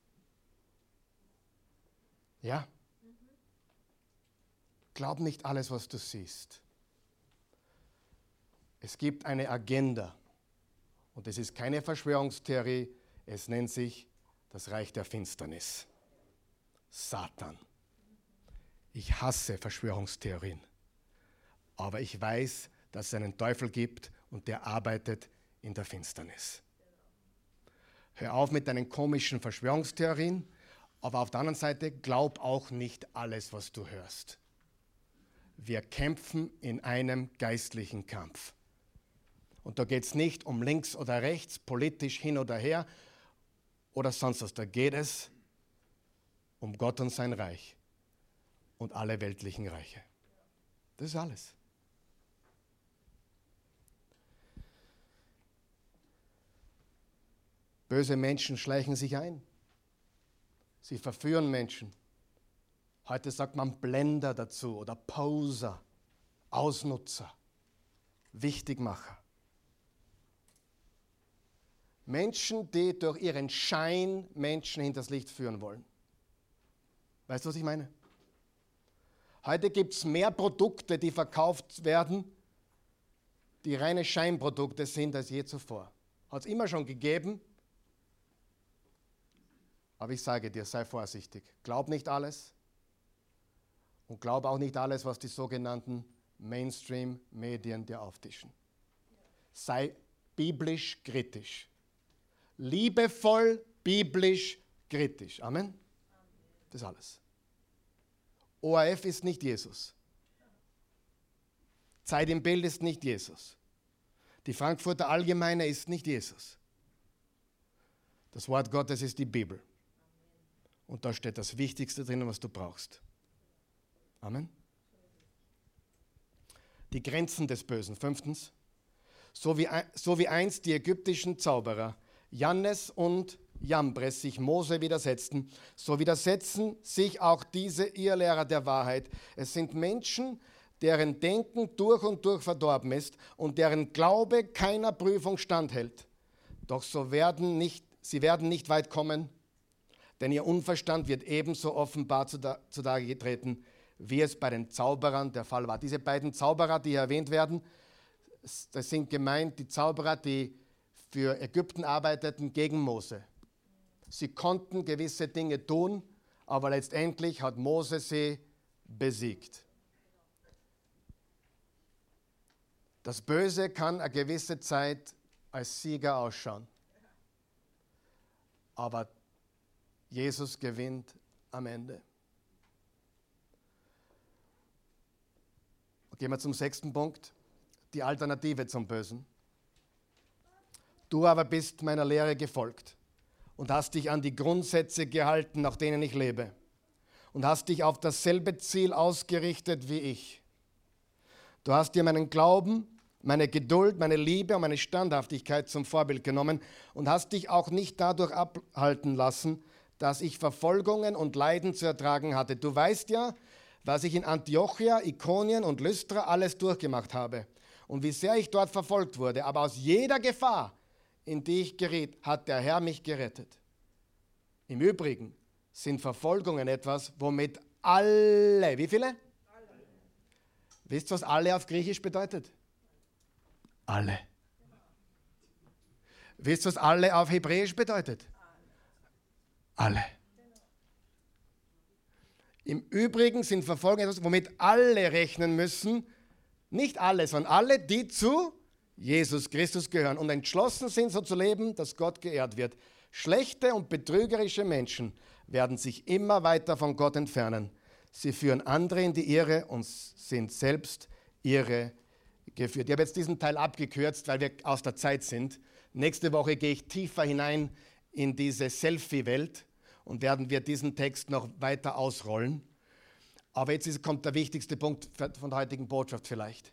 Ja? Glaub nicht alles, was du siehst. Es gibt eine Agenda. Und es ist keine Verschwörungstheorie, es nennt sich das Reich der Finsternis. Satan. Ich hasse Verschwörungstheorien. Aber ich weiß, dass es einen Teufel gibt und der arbeitet in der Finsternis. Hör auf mit deinen komischen Verschwörungstheorien, aber auf der anderen Seite glaub auch nicht alles, was du hörst. Wir kämpfen in einem geistlichen Kampf. Und da geht es nicht um links oder rechts, politisch hin oder her oder sonst was. Da geht es um Gott und sein Reich und alle weltlichen Reiche. Das ist alles. Böse Menschen schleichen sich ein. Sie verführen Menschen. Heute sagt man Blender dazu oder Poser, Ausnutzer, Wichtigmacher. Menschen, die durch ihren Schein Menschen hinters Licht führen wollen. Weißt du, was ich meine? Heute gibt es mehr Produkte, die verkauft werden, die reine Scheinprodukte sind als je zuvor. Hat es immer schon gegeben. Aber ich sage dir, sei vorsichtig. Glaub nicht alles. Und glaub auch nicht alles, was die sogenannten Mainstream-Medien dir auftischen. Sei biblisch kritisch liebevoll, biblisch, kritisch. Amen? Das ist alles. ORF ist nicht Jesus. Zeit im Bild ist nicht Jesus. Die Frankfurter Allgemeine ist nicht Jesus. Das Wort Gottes ist die Bibel. Und da steht das Wichtigste drin, was du brauchst. Amen. Die Grenzen des Bösen. Fünftens. So wie, so wie einst die ägyptischen Zauberer Jannes und Jambres sich Mose widersetzten, so widersetzen sich auch diese Irrlehrer der Wahrheit. Es sind Menschen, deren Denken durch und durch verdorben ist und deren Glaube keiner Prüfung standhält. Doch so werden nicht, sie werden nicht weit kommen, denn ihr Unverstand wird ebenso offenbar zutage getreten, wie es bei den Zauberern der Fall war. Diese beiden Zauberer, die hier erwähnt werden, das sind gemeint die Zauberer, die für Ägypten arbeiteten gegen Mose. Sie konnten gewisse Dinge tun, aber letztendlich hat Mose sie besiegt. Das Böse kann eine gewisse Zeit als Sieger ausschauen, aber Jesus gewinnt am Ende. Gehen wir zum sechsten Punkt, die Alternative zum Bösen. Du aber bist meiner Lehre gefolgt und hast dich an die Grundsätze gehalten, nach denen ich lebe, und hast dich auf dasselbe Ziel ausgerichtet wie ich. Du hast dir meinen Glauben, meine Geduld, meine Liebe und meine Standhaftigkeit zum Vorbild genommen und hast dich auch nicht dadurch abhalten lassen, dass ich Verfolgungen und Leiden zu ertragen hatte. Du weißt ja, was ich in Antiochia, Ikonien und Lystra alles durchgemacht habe und wie sehr ich dort verfolgt wurde. Aber aus jeder Gefahr, in die ich geriet, hat der Herr mich gerettet. Im Übrigen sind Verfolgungen etwas, womit alle, wie viele? Alle. Wisst ihr, was alle auf Griechisch bedeutet? Alle. Wisst ihr, was alle auf Hebräisch bedeutet? Alle. Im Übrigen sind Verfolgungen etwas, womit alle rechnen müssen. Nicht alle, sondern alle, die zu Jesus Christus gehören und entschlossen sind, so zu leben, dass Gott geehrt wird. Schlechte und betrügerische Menschen werden sich immer weiter von Gott entfernen. Sie führen andere in die Irre und sind selbst irre geführt. Ich habe jetzt diesen Teil abgekürzt, weil wir aus der Zeit sind. Nächste Woche gehe ich tiefer hinein in diese Selfie-Welt und werden wir diesen Text noch weiter ausrollen. Aber jetzt kommt der wichtigste Punkt von der heutigen Botschaft vielleicht.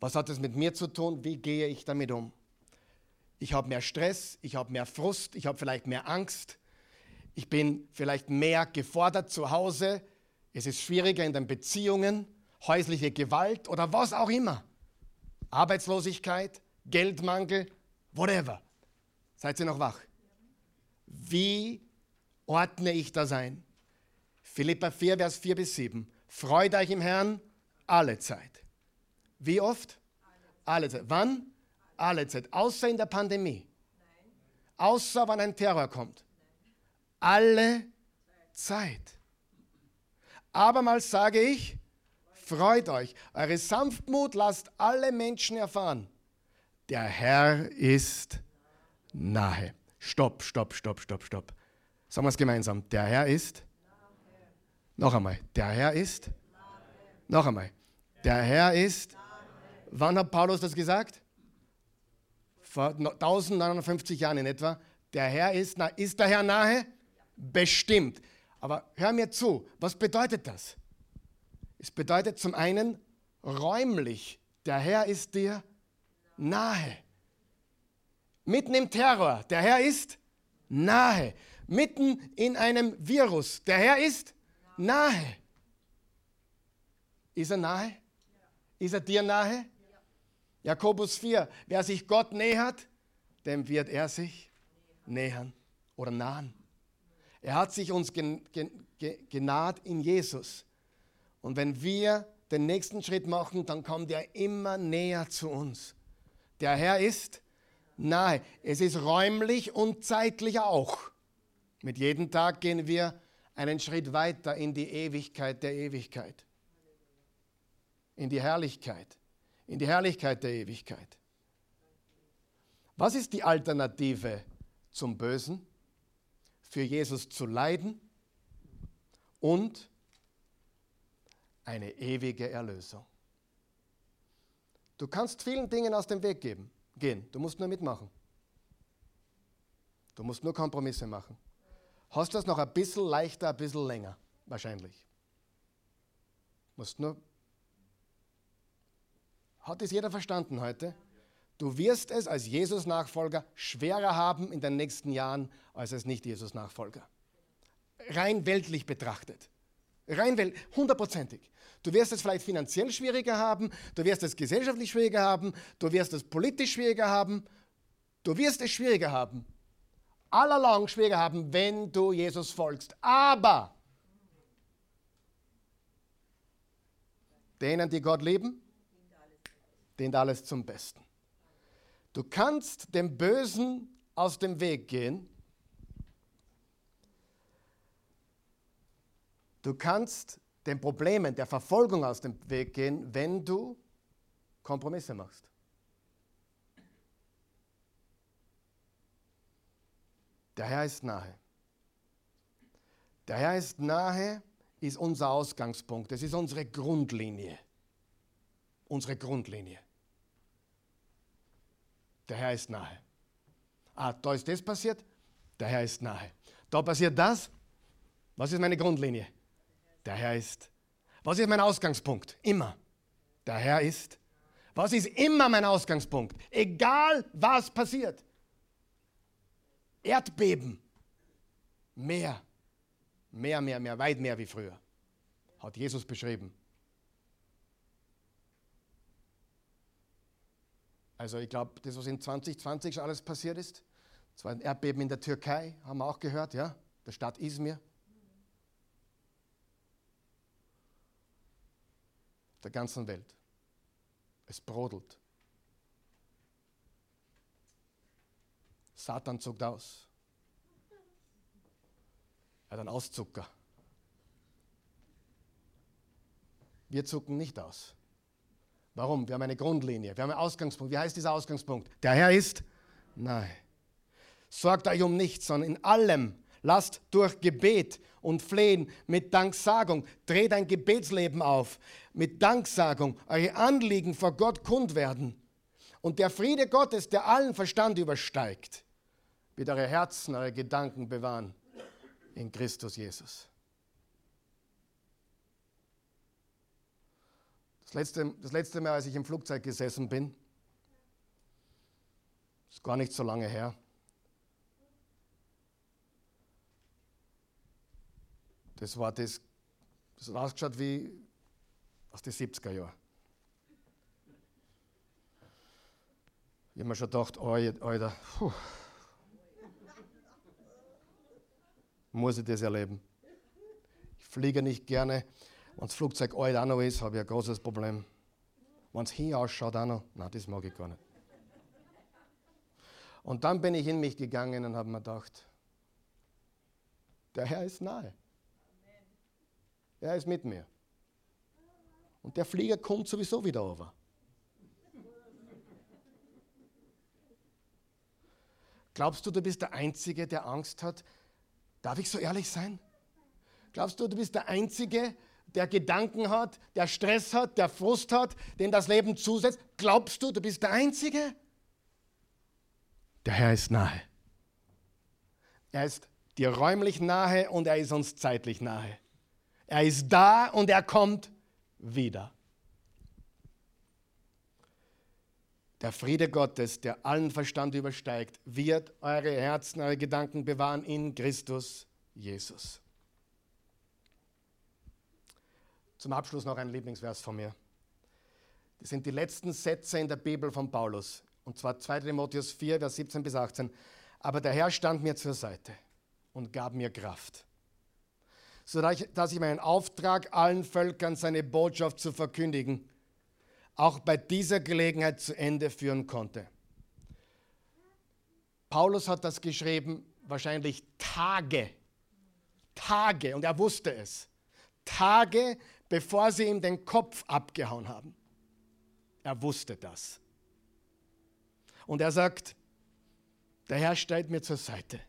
Was hat es mit mir zu tun? Wie gehe ich damit um? Ich habe mehr Stress, ich habe mehr Frust, ich habe vielleicht mehr Angst, ich bin vielleicht mehr gefordert zu Hause, es ist schwieriger in den Beziehungen, häusliche Gewalt oder was auch immer. Arbeitslosigkeit, Geldmangel, whatever. Seid ihr noch wach? Wie ordne ich das ein? Philippa 4, Vers 4 bis 7. Freut euch im Herrn alle Zeit. Wie oft? Alle Zeit. Wann? Alle Zeit. Außer in der Pandemie. Außer wenn ein Terror kommt. Alle Zeit. Abermals sage ich, freut euch. Eure Sanftmut lasst alle Menschen erfahren. Der Herr ist nahe. Stopp, stopp, stopp, stopp, stopp. Sagen wir es gemeinsam. Der Herr ist. Noch einmal. Der Herr ist. Noch einmal. Der Herr ist. Wann hat Paulus das gesagt? Vor 1059 Jahren in etwa. Der Herr ist. Na, ist der Herr nahe? Bestimmt. Aber hör mir zu. Was bedeutet das? Es bedeutet zum einen räumlich. Der Herr ist dir nahe. Mitten im Terror. Der Herr ist nahe. Mitten in einem Virus. Der Herr ist nahe. Ist er nahe? Ist er dir nahe? Jakobus 4. Wer sich Gott nähert, dem wird er sich nähern oder nahen. Er hat sich uns gen, gen, genaht in Jesus. Und wenn wir den nächsten Schritt machen, dann kommt er immer näher zu uns. Der Herr ist nahe. Es ist räumlich und zeitlich auch. Mit jedem Tag gehen wir einen Schritt weiter in die Ewigkeit der Ewigkeit. In die Herrlichkeit. In die Herrlichkeit der Ewigkeit. Was ist die Alternative zum Bösen? Für Jesus zu leiden und eine ewige Erlösung. Du kannst vielen Dingen aus dem Weg geben, gehen. Du musst nur mitmachen. Du musst nur Kompromisse machen. Hast du das noch ein bisschen leichter, ein bisschen länger? Wahrscheinlich. Musst nur. Hat es jeder verstanden heute? Du wirst es als Jesus-Nachfolger schwerer haben in den nächsten Jahren als als Nicht-Jesus-Nachfolger. Rein weltlich betrachtet. Rein welt, hundertprozentig. Du wirst es vielleicht finanziell schwieriger haben, du wirst es gesellschaftlich schwieriger haben, du wirst es politisch schwieriger haben, du wirst es schwieriger haben allerlang schwieriger haben, wenn du Jesus folgst. Aber denen, die Gott lieben, dient alles zum Besten. Du kannst dem Bösen aus dem Weg gehen. Du kannst den Problemen der Verfolgung aus dem Weg gehen, wenn du Kompromisse machst. Der Herr ist nahe. Der Herr ist nahe ist unser Ausgangspunkt. Es ist unsere Grundlinie. Unsere Grundlinie. Der Herr ist nahe. Ah, da ist das passiert. Der Herr ist nahe. Da passiert das. Was ist meine Grundlinie? Der Herr ist. Was ist mein Ausgangspunkt? Immer. Der Herr ist. Was ist immer mein Ausgangspunkt? Egal was passiert. Erdbeben. Mehr. Mehr, mehr, mehr, weit mehr wie früher. Hat Jesus beschrieben. Also ich glaube, das, was in 2020 schon alles passiert ist, es war ein Erdbeben in der Türkei, haben wir auch gehört, ja, der Stadt Izmir. Der ganzen Welt. Es brodelt. Satan zuckt aus. Er hat einen Auszucker. Wir zucken nicht aus. Warum? Wir haben eine Grundlinie, wir haben einen Ausgangspunkt. Wie heißt dieser Ausgangspunkt? Der Herr ist nahe. Sorgt euch um nichts, sondern in allem lasst durch Gebet und Flehen mit Danksagung, dreht ein Gebetsleben auf, mit Danksagung eure Anliegen vor Gott kund werden. Und der Friede Gottes, der allen Verstand übersteigt, wird eure Herzen, eure Gedanken bewahren in Christus Jesus. Das letzte, das letzte Mal, als ich im Flugzeug gesessen bin, ist gar nicht so lange her. Das war das, das hat ausgeschaut wie aus den 70er Jahren. Ich habe mir schon gedacht, Alter, puh. muss ich das erleben. Ich fliege nicht gerne. Wenn das Flugzeug alt auch noch ist, habe ich ein großes Problem. Wenn es hier ausschaut, auch noch, nein, das mag ich gar nicht. Und dann bin ich in mich gegangen und habe mir gedacht, der Herr ist nahe. Er ist mit mir. Und der Flieger kommt sowieso wieder over. Glaubst du, du bist der Einzige, der Angst hat? Darf ich so ehrlich sein? Glaubst du, du bist der Einzige, der Gedanken hat, der Stress hat, der Frust hat, den das Leben zusetzt? Glaubst du, du bist der Einzige? Der Herr ist nahe. Er ist dir räumlich nahe und er ist uns zeitlich nahe. Er ist da und er kommt wieder. Der Friede Gottes, der allen Verstand übersteigt, wird eure Herzen, eure Gedanken bewahren in Christus Jesus. Zum Abschluss noch ein Lieblingsvers von mir. Das sind die letzten Sätze in der Bibel von Paulus. Und zwar 2 Timotheus 4, Vers 17 bis 18. Aber der Herr stand mir zur Seite und gab mir Kraft, sodass ich meinen Auftrag, allen Völkern seine Botschaft zu verkündigen, auch bei dieser Gelegenheit zu Ende führen konnte. Paulus hat das geschrieben, wahrscheinlich Tage, Tage, und er wusste es, Tage bevor sie ihm den Kopf abgehauen haben. Er wusste das. Und er sagt, der Herr steht mir zur Seite.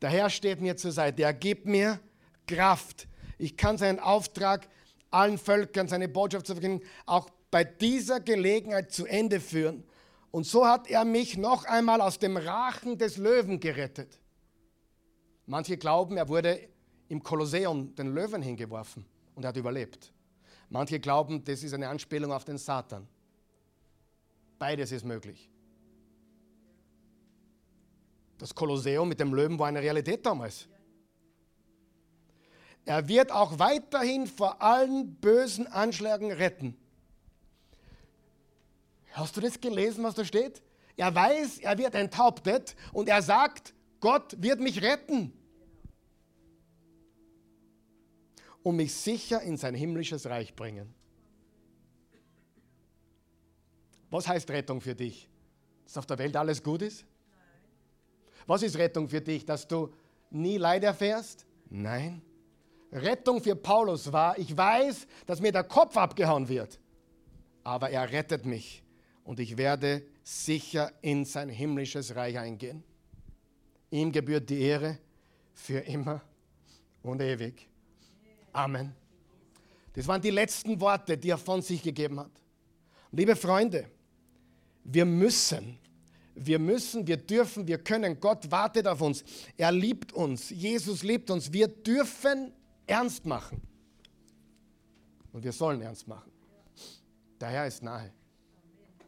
Der Herr steht mir zur Seite. Er gibt mir Kraft. Ich kann seinen Auftrag allen Völkern, seine Botschaft zu verkünden, auch bei dieser Gelegenheit zu Ende führen. Und so hat er mich noch einmal aus dem Rachen des Löwen gerettet. Manche glauben, er wurde im Kolosseum den Löwen hingeworfen und er hat überlebt. Manche glauben, das ist eine Anspielung auf den Satan. Beides ist möglich. Das Kolosseum mit dem Löwen war eine Realität damals. Er wird auch weiterhin vor allen bösen Anschlägen retten. Hast du das gelesen, was da steht? Er weiß, er wird enthauptet und er sagt, Gott wird mich retten. Und mich sicher in sein himmlisches Reich bringen. Was heißt Rettung für dich? Dass auf der Welt alles gut ist? Was ist Rettung für dich? Dass du nie Leid erfährst? Nein. Rettung für Paulus war, ich weiß, dass mir der Kopf abgehauen wird, aber er rettet mich und ich werde sicher in sein himmlisches Reich eingehen. Ihm gebührt die Ehre für immer und ewig. Amen. Das waren die letzten Worte, die er von sich gegeben hat. Liebe Freunde, wir müssen, wir müssen, wir dürfen, wir können. Gott wartet auf uns. Er liebt uns. Jesus liebt uns. Wir dürfen ernst machen. Und wir sollen ernst machen. Der Herr ist nahe.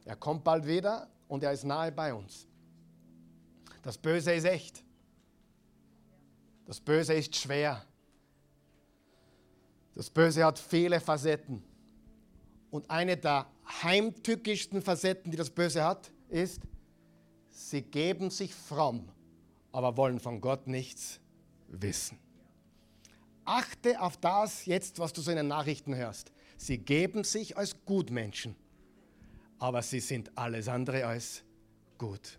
Er kommt bald wieder und er ist nahe bei uns. Das Böse ist echt. Das Böse ist schwer. Das Böse hat viele Facetten. Und eine der heimtückischsten Facetten, die das Böse hat, ist, sie geben sich fromm, aber wollen von Gott nichts wissen. Achte auf das jetzt, was du so in den Nachrichten hörst. Sie geben sich als Gutmenschen aber sie sind alles andere als gut.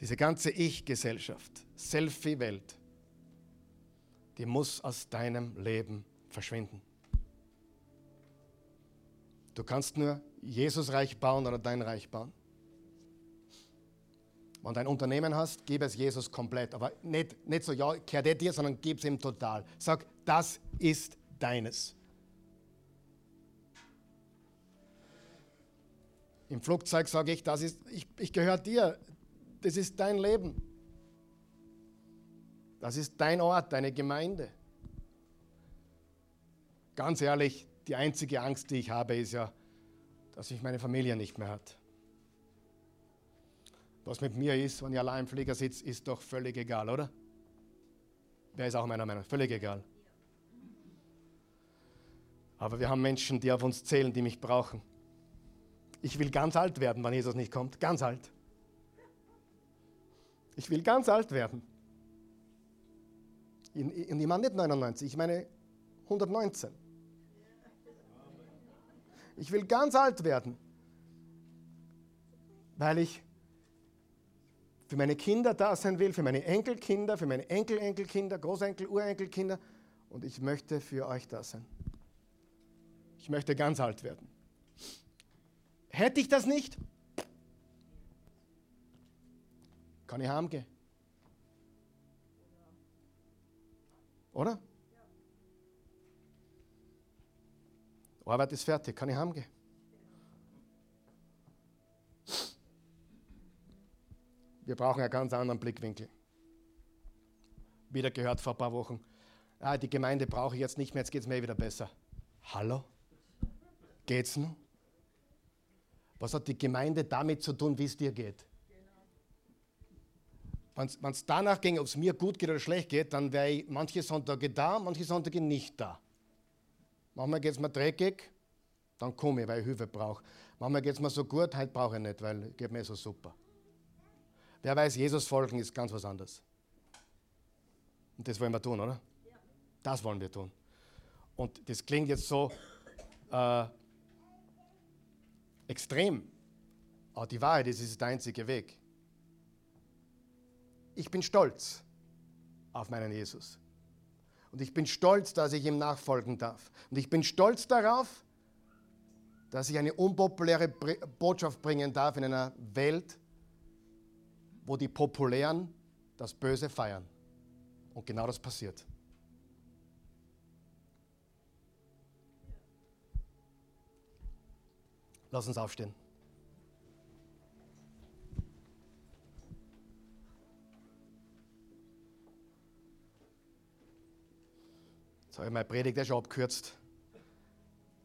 Diese ganze Ich-Gesellschaft, Selfie-Welt, die muss aus deinem Leben verschwinden. Du kannst nur Jesus Reich bauen oder dein Reich bauen. Wenn du ein Unternehmen hast, gib es Jesus komplett. Aber nicht, nicht so, ja, kehrt dir, sondern gib es ihm total. Sag, das ist deines. Im Flugzeug sage ich, das ist, ich, ich gehöre dir. Das ist dein Leben. Das ist dein Ort, deine Gemeinde. Ganz ehrlich, die einzige Angst, die ich habe, ist ja, dass ich meine Familie nicht mehr hat. Was mit mir ist, wenn ich allein im Flieger sitze, ist doch völlig egal, oder? Wer ist auch meiner Meinung? Völlig egal. Aber wir haben Menschen, die auf uns zählen, die mich brauchen. Ich will ganz alt werden, wenn Jesus nicht kommt. Ganz alt. Ich will ganz alt werden. Und ich meine nicht 99, ich meine 119. Ich will ganz alt werden, weil ich für meine Kinder da sein will, für meine Enkelkinder, für meine Enkel-Enkelkinder, Großenkel, Urenkelkinder und ich möchte für euch da sein. Ich möchte ganz alt werden. Hätte ich das nicht, kann ich heimgehen. Oder? Arbeit ist fertig, kann ich heimgehen. Wir brauchen einen ganz anderen Blickwinkel. Wieder gehört vor ein paar Wochen, ah, die Gemeinde brauche ich jetzt nicht mehr, jetzt geht es mir wieder besser. Hallo? Geht's noch? Was hat die Gemeinde damit zu tun, wie es dir geht? Wenn es danach ging, ob es mir gut geht oder schlecht geht, dann wäre ich manche Sonntage da, manche Sonntage nicht da. Manchmal geht es mir dreckig, dann komme ich, weil ich Hilfe brauche. Manchmal geht es mir so gut, heute brauche ich nicht, weil es geht mir so super. Wer weiß, Jesus folgen ist ganz was anderes. Und das wollen wir tun, oder? Das wollen wir tun. Und das klingt jetzt so äh, extrem. Aber die Wahrheit ist, es ist der einzige Weg. Ich bin stolz auf meinen Jesus. Und ich bin stolz, dass ich ihm nachfolgen darf. Und ich bin stolz darauf, dass ich eine unpopuläre Botschaft bringen darf in einer Welt, wo die Populären das Böse feiern. Und genau das passiert. Lass uns aufstehen. Jetzt habe ich meine Predigt ja schon abgekürzt.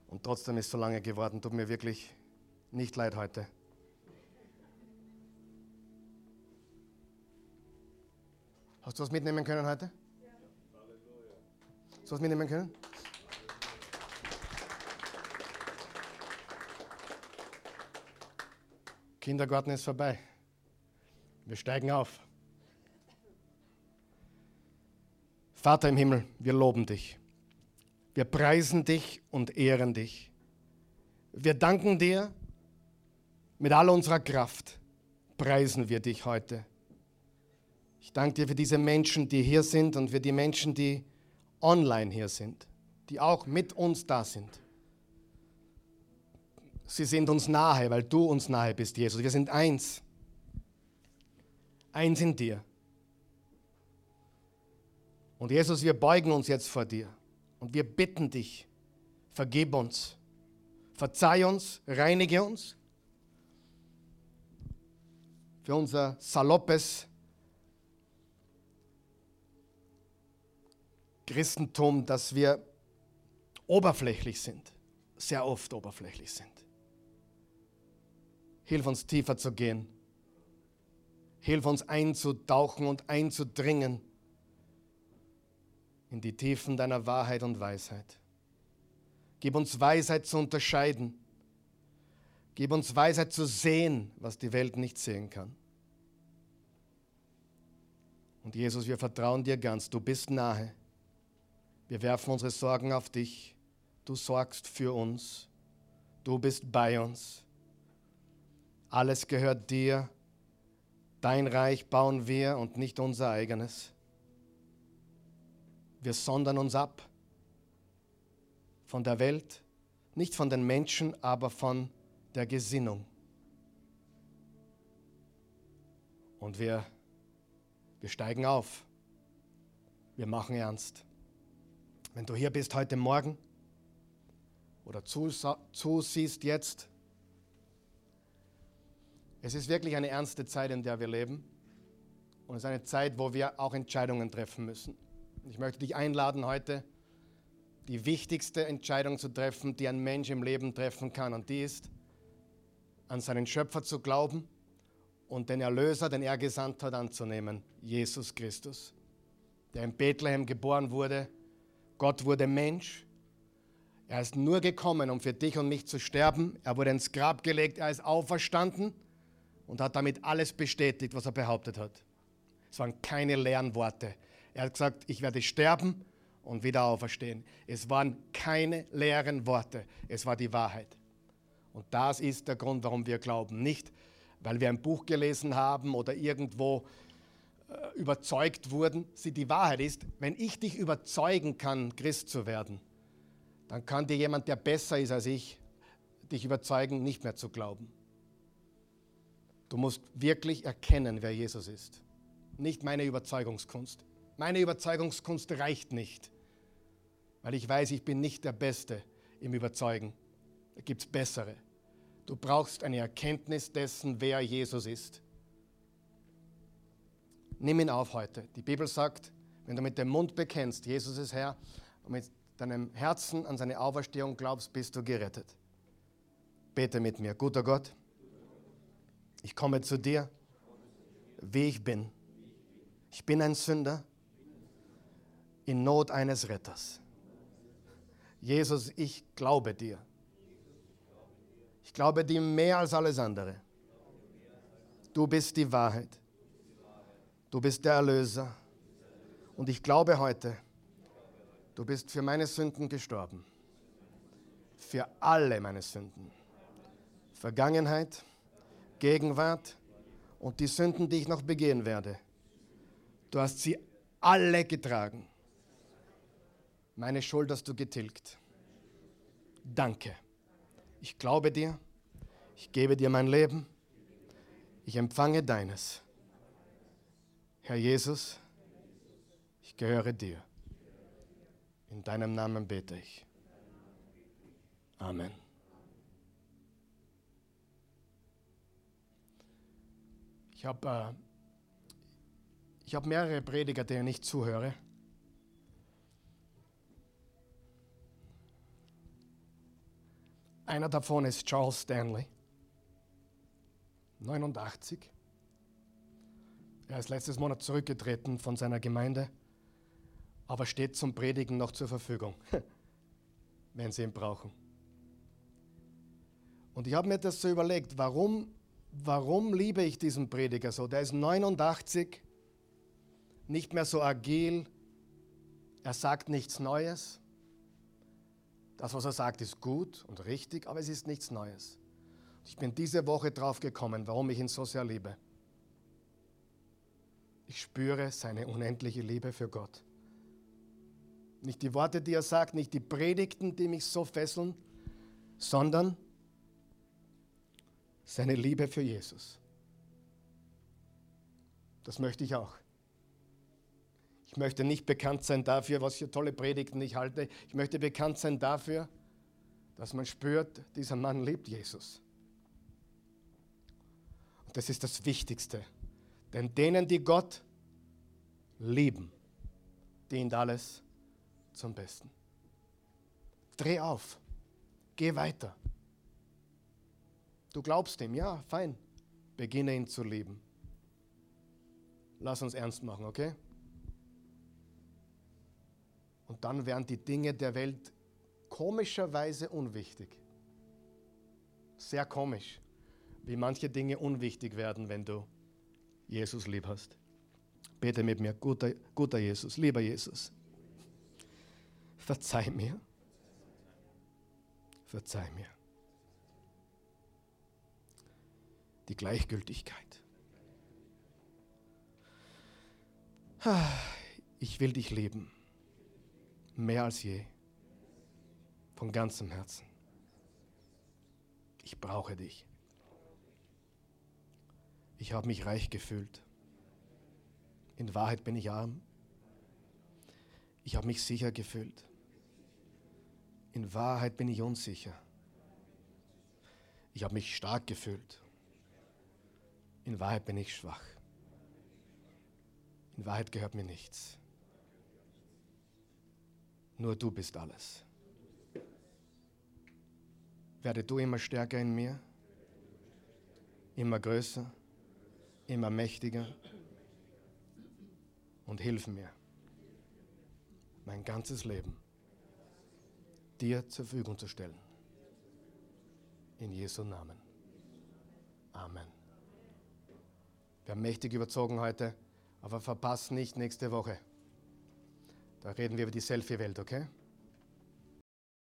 Und trotzdem ist es so lange geworden. Tut mir wirklich nicht leid heute. Hast du was mitnehmen können heute? Ja. Hast du was mitnehmen können? Kindergarten ist vorbei. Wir steigen auf. Vater im Himmel, wir loben dich. Wir preisen dich und ehren dich. Wir danken dir mit all unserer Kraft. Preisen wir dich heute. Ich danke dir für diese Menschen, die hier sind und für die Menschen, die online hier sind, die auch mit uns da sind. Sie sind uns nahe, weil du uns nahe bist, Jesus. Wir sind eins. Eins in dir. Und Jesus, wir beugen uns jetzt vor dir und wir bitten dich, vergib uns, verzeih uns, reinige uns für unser saloppes Christentum, dass wir oberflächlich sind, sehr oft oberflächlich sind. Hilf uns tiefer zu gehen. Hilf uns einzutauchen und einzudringen in die Tiefen deiner Wahrheit und Weisheit. Gib uns Weisheit zu unterscheiden. Gib uns Weisheit zu sehen, was die Welt nicht sehen kann. Und Jesus, wir vertrauen dir ganz. Du bist nahe. Wir werfen unsere Sorgen auf dich. Du sorgst für uns. Du bist bei uns. Alles gehört dir. Dein Reich bauen wir und nicht unser eigenes. Wir sondern uns ab von der Welt, nicht von den Menschen, aber von der Gesinnung. Und wir, wir steigen auf. Wir machen ernst. Wenn du hier bist heute Morgen oder zusiehst jetzt, es ist wirklich eine ernste Zeit, in der wir leben. Und es ist eine Zeit, wo wir auch Entscheidungen treffen müssen. Ich möchte dich einladen, heute die wichtigste Entscheidung zu treffen, die ein Mensch im Leben treffen kann. Und die ist, an seinen Schöpfer zu glauben und den Erlöser, den er gesandt hat, anzunehmen, Jesus Christus, der in Bethlehem geboren wurde Gott wurde Mensch. Er ist nur gekommen, um für dich und mich zu sterben. Er wurde ins Grab gelegt, er ist auferstanden und hat damit alles bestätigt, was er behauptet hat. Es waren keine leeren Worte. Er hat gesagt, ich werde sterben und wieder auferstehen. Es waren keine leeren Worte, es war die Wahrheit. Und das ist der Grund, warum wir glauben. Nicht, weil wir ein Buch gelesen haben oder irgendwo äh, überzeugt wurden. Sie, die Wahrheit ist, wenn ich dich überzeugen kann, Christ zu werden, dann kann dir jemand, der besser ist als ich, dich überzeugen, nicht mehr zu glauben. Du musst wirklich erkennen, wer Jesus ist. Nicht meine Überzeugungskunst. Meine Überzeugungskunst reicht nicht, weil ich weiß, ich bin nicht der Beste im Überzeugen. Da gibt es bessere. Du brauchst eine Erkenntnis dessen, wer Jesus ist. Nimm ihn auf heute. Die Bibel sagt, wenn du mit dem Mund bekennst, Jesus ist Herr, und mit deinem Herzen an seine Auferstehung glaubst, bist du gerettet. Bete mit mir. Guter Gott, ich komme zu dir, wie ich bin. Ich bin ein Sünder in Not eines Retters. Jesus, ich glaube dir. Ich glaube dir mehr als alles andere. Du bist die Wahrheit. Du bist der Erlöser. Und ich glaube heute, du bist für meine Sünden gestorben. Für alle meine Sünden. Vergangenheit, Gegenwart und die Sünden, die ich noch begehen werde. Du hast sie alle getragen. Meine Schuld hast du getilgt. Danke. Ich glaube dir. Ich gebe dir mein Leben. Ich empfange deines. Herr Jesus, ich gehöre dir. In deinem Namen bete ich. Amen. Ich habe äh, hab mehrere Prediger, denen ich zuhöre. Einer davon ist Charles Stanley, 89. Er ist letztes Monat zurückgetreten von seiner Gemeinde, aber steht zum Predigen noch zur Verfügung, *laughs* wenn Sie ihn brauchen. Und ich habe mir das so überlegt, warum warum liebe ich diesen Prediger so? Der ist 89, nicht mehr so agil, er sagt nichts Neues. Das, was er sagt, ist gut und richtig, aber es ist nichts Neues. Ich bin diese Woche drauf gekommen, warum ich ihn so sehr liebe. Ich spüre seine unendliche Liebe für Gott. Nicht die Worte, die er sagt, nicht die Predigten, die mich so fesseln, sondern seine Liebe für Jesus. Das möchte ich auch. Ich möchte nicht bekannt sein dafür, was für tolle Predigten ich halte. Ich möchte bekannt sein dafür, dass man spürt, dieser Mann liebt Jesus. Und das ist das Wichtigste. Denn denen, die Gott lieben, dient alles zum Besten. Dreh auf. Geh weiter. Du glaubst ihm, ja, fein. Beginne ihn zu lieben. Lass uns ernst machen, okay? Und dann werden die Dinge der Welt komischerweise unwichtig. Sehr komisch, wie manche Dinge unwichtig werden, wenn du Jesus lieb hast. Bete mit mir, guter, guter Jesus, lieber Jesus. Verzeih mir. Verzeih mir. die Gleichgültigkeit. Ich will dich lieben, mehr als je, von ganzem Herzen. Ich brauche dich. Ich habe mich reich gefühlt. In Wahrheit bin ich arm. Ich habe mich sicher gefühlt. In Wahrheit bin ich unsicher. Ich habe mich stark gefühlt. In Wahrheit bin ich schwach. In Wahrheit gehört mir nichts. Nur du bist alles. Werde du immer stärker in mir, immer größer, immer mächtiger und hilf mir, mein ganzes Leben dir zur Verfügung zu stellen. In Jesu Namen. Amen. Wir haben mächtig überzogen heute, aber verpasst nicht nächste Woche. Da reden wir über die Selfie-Welt, okay?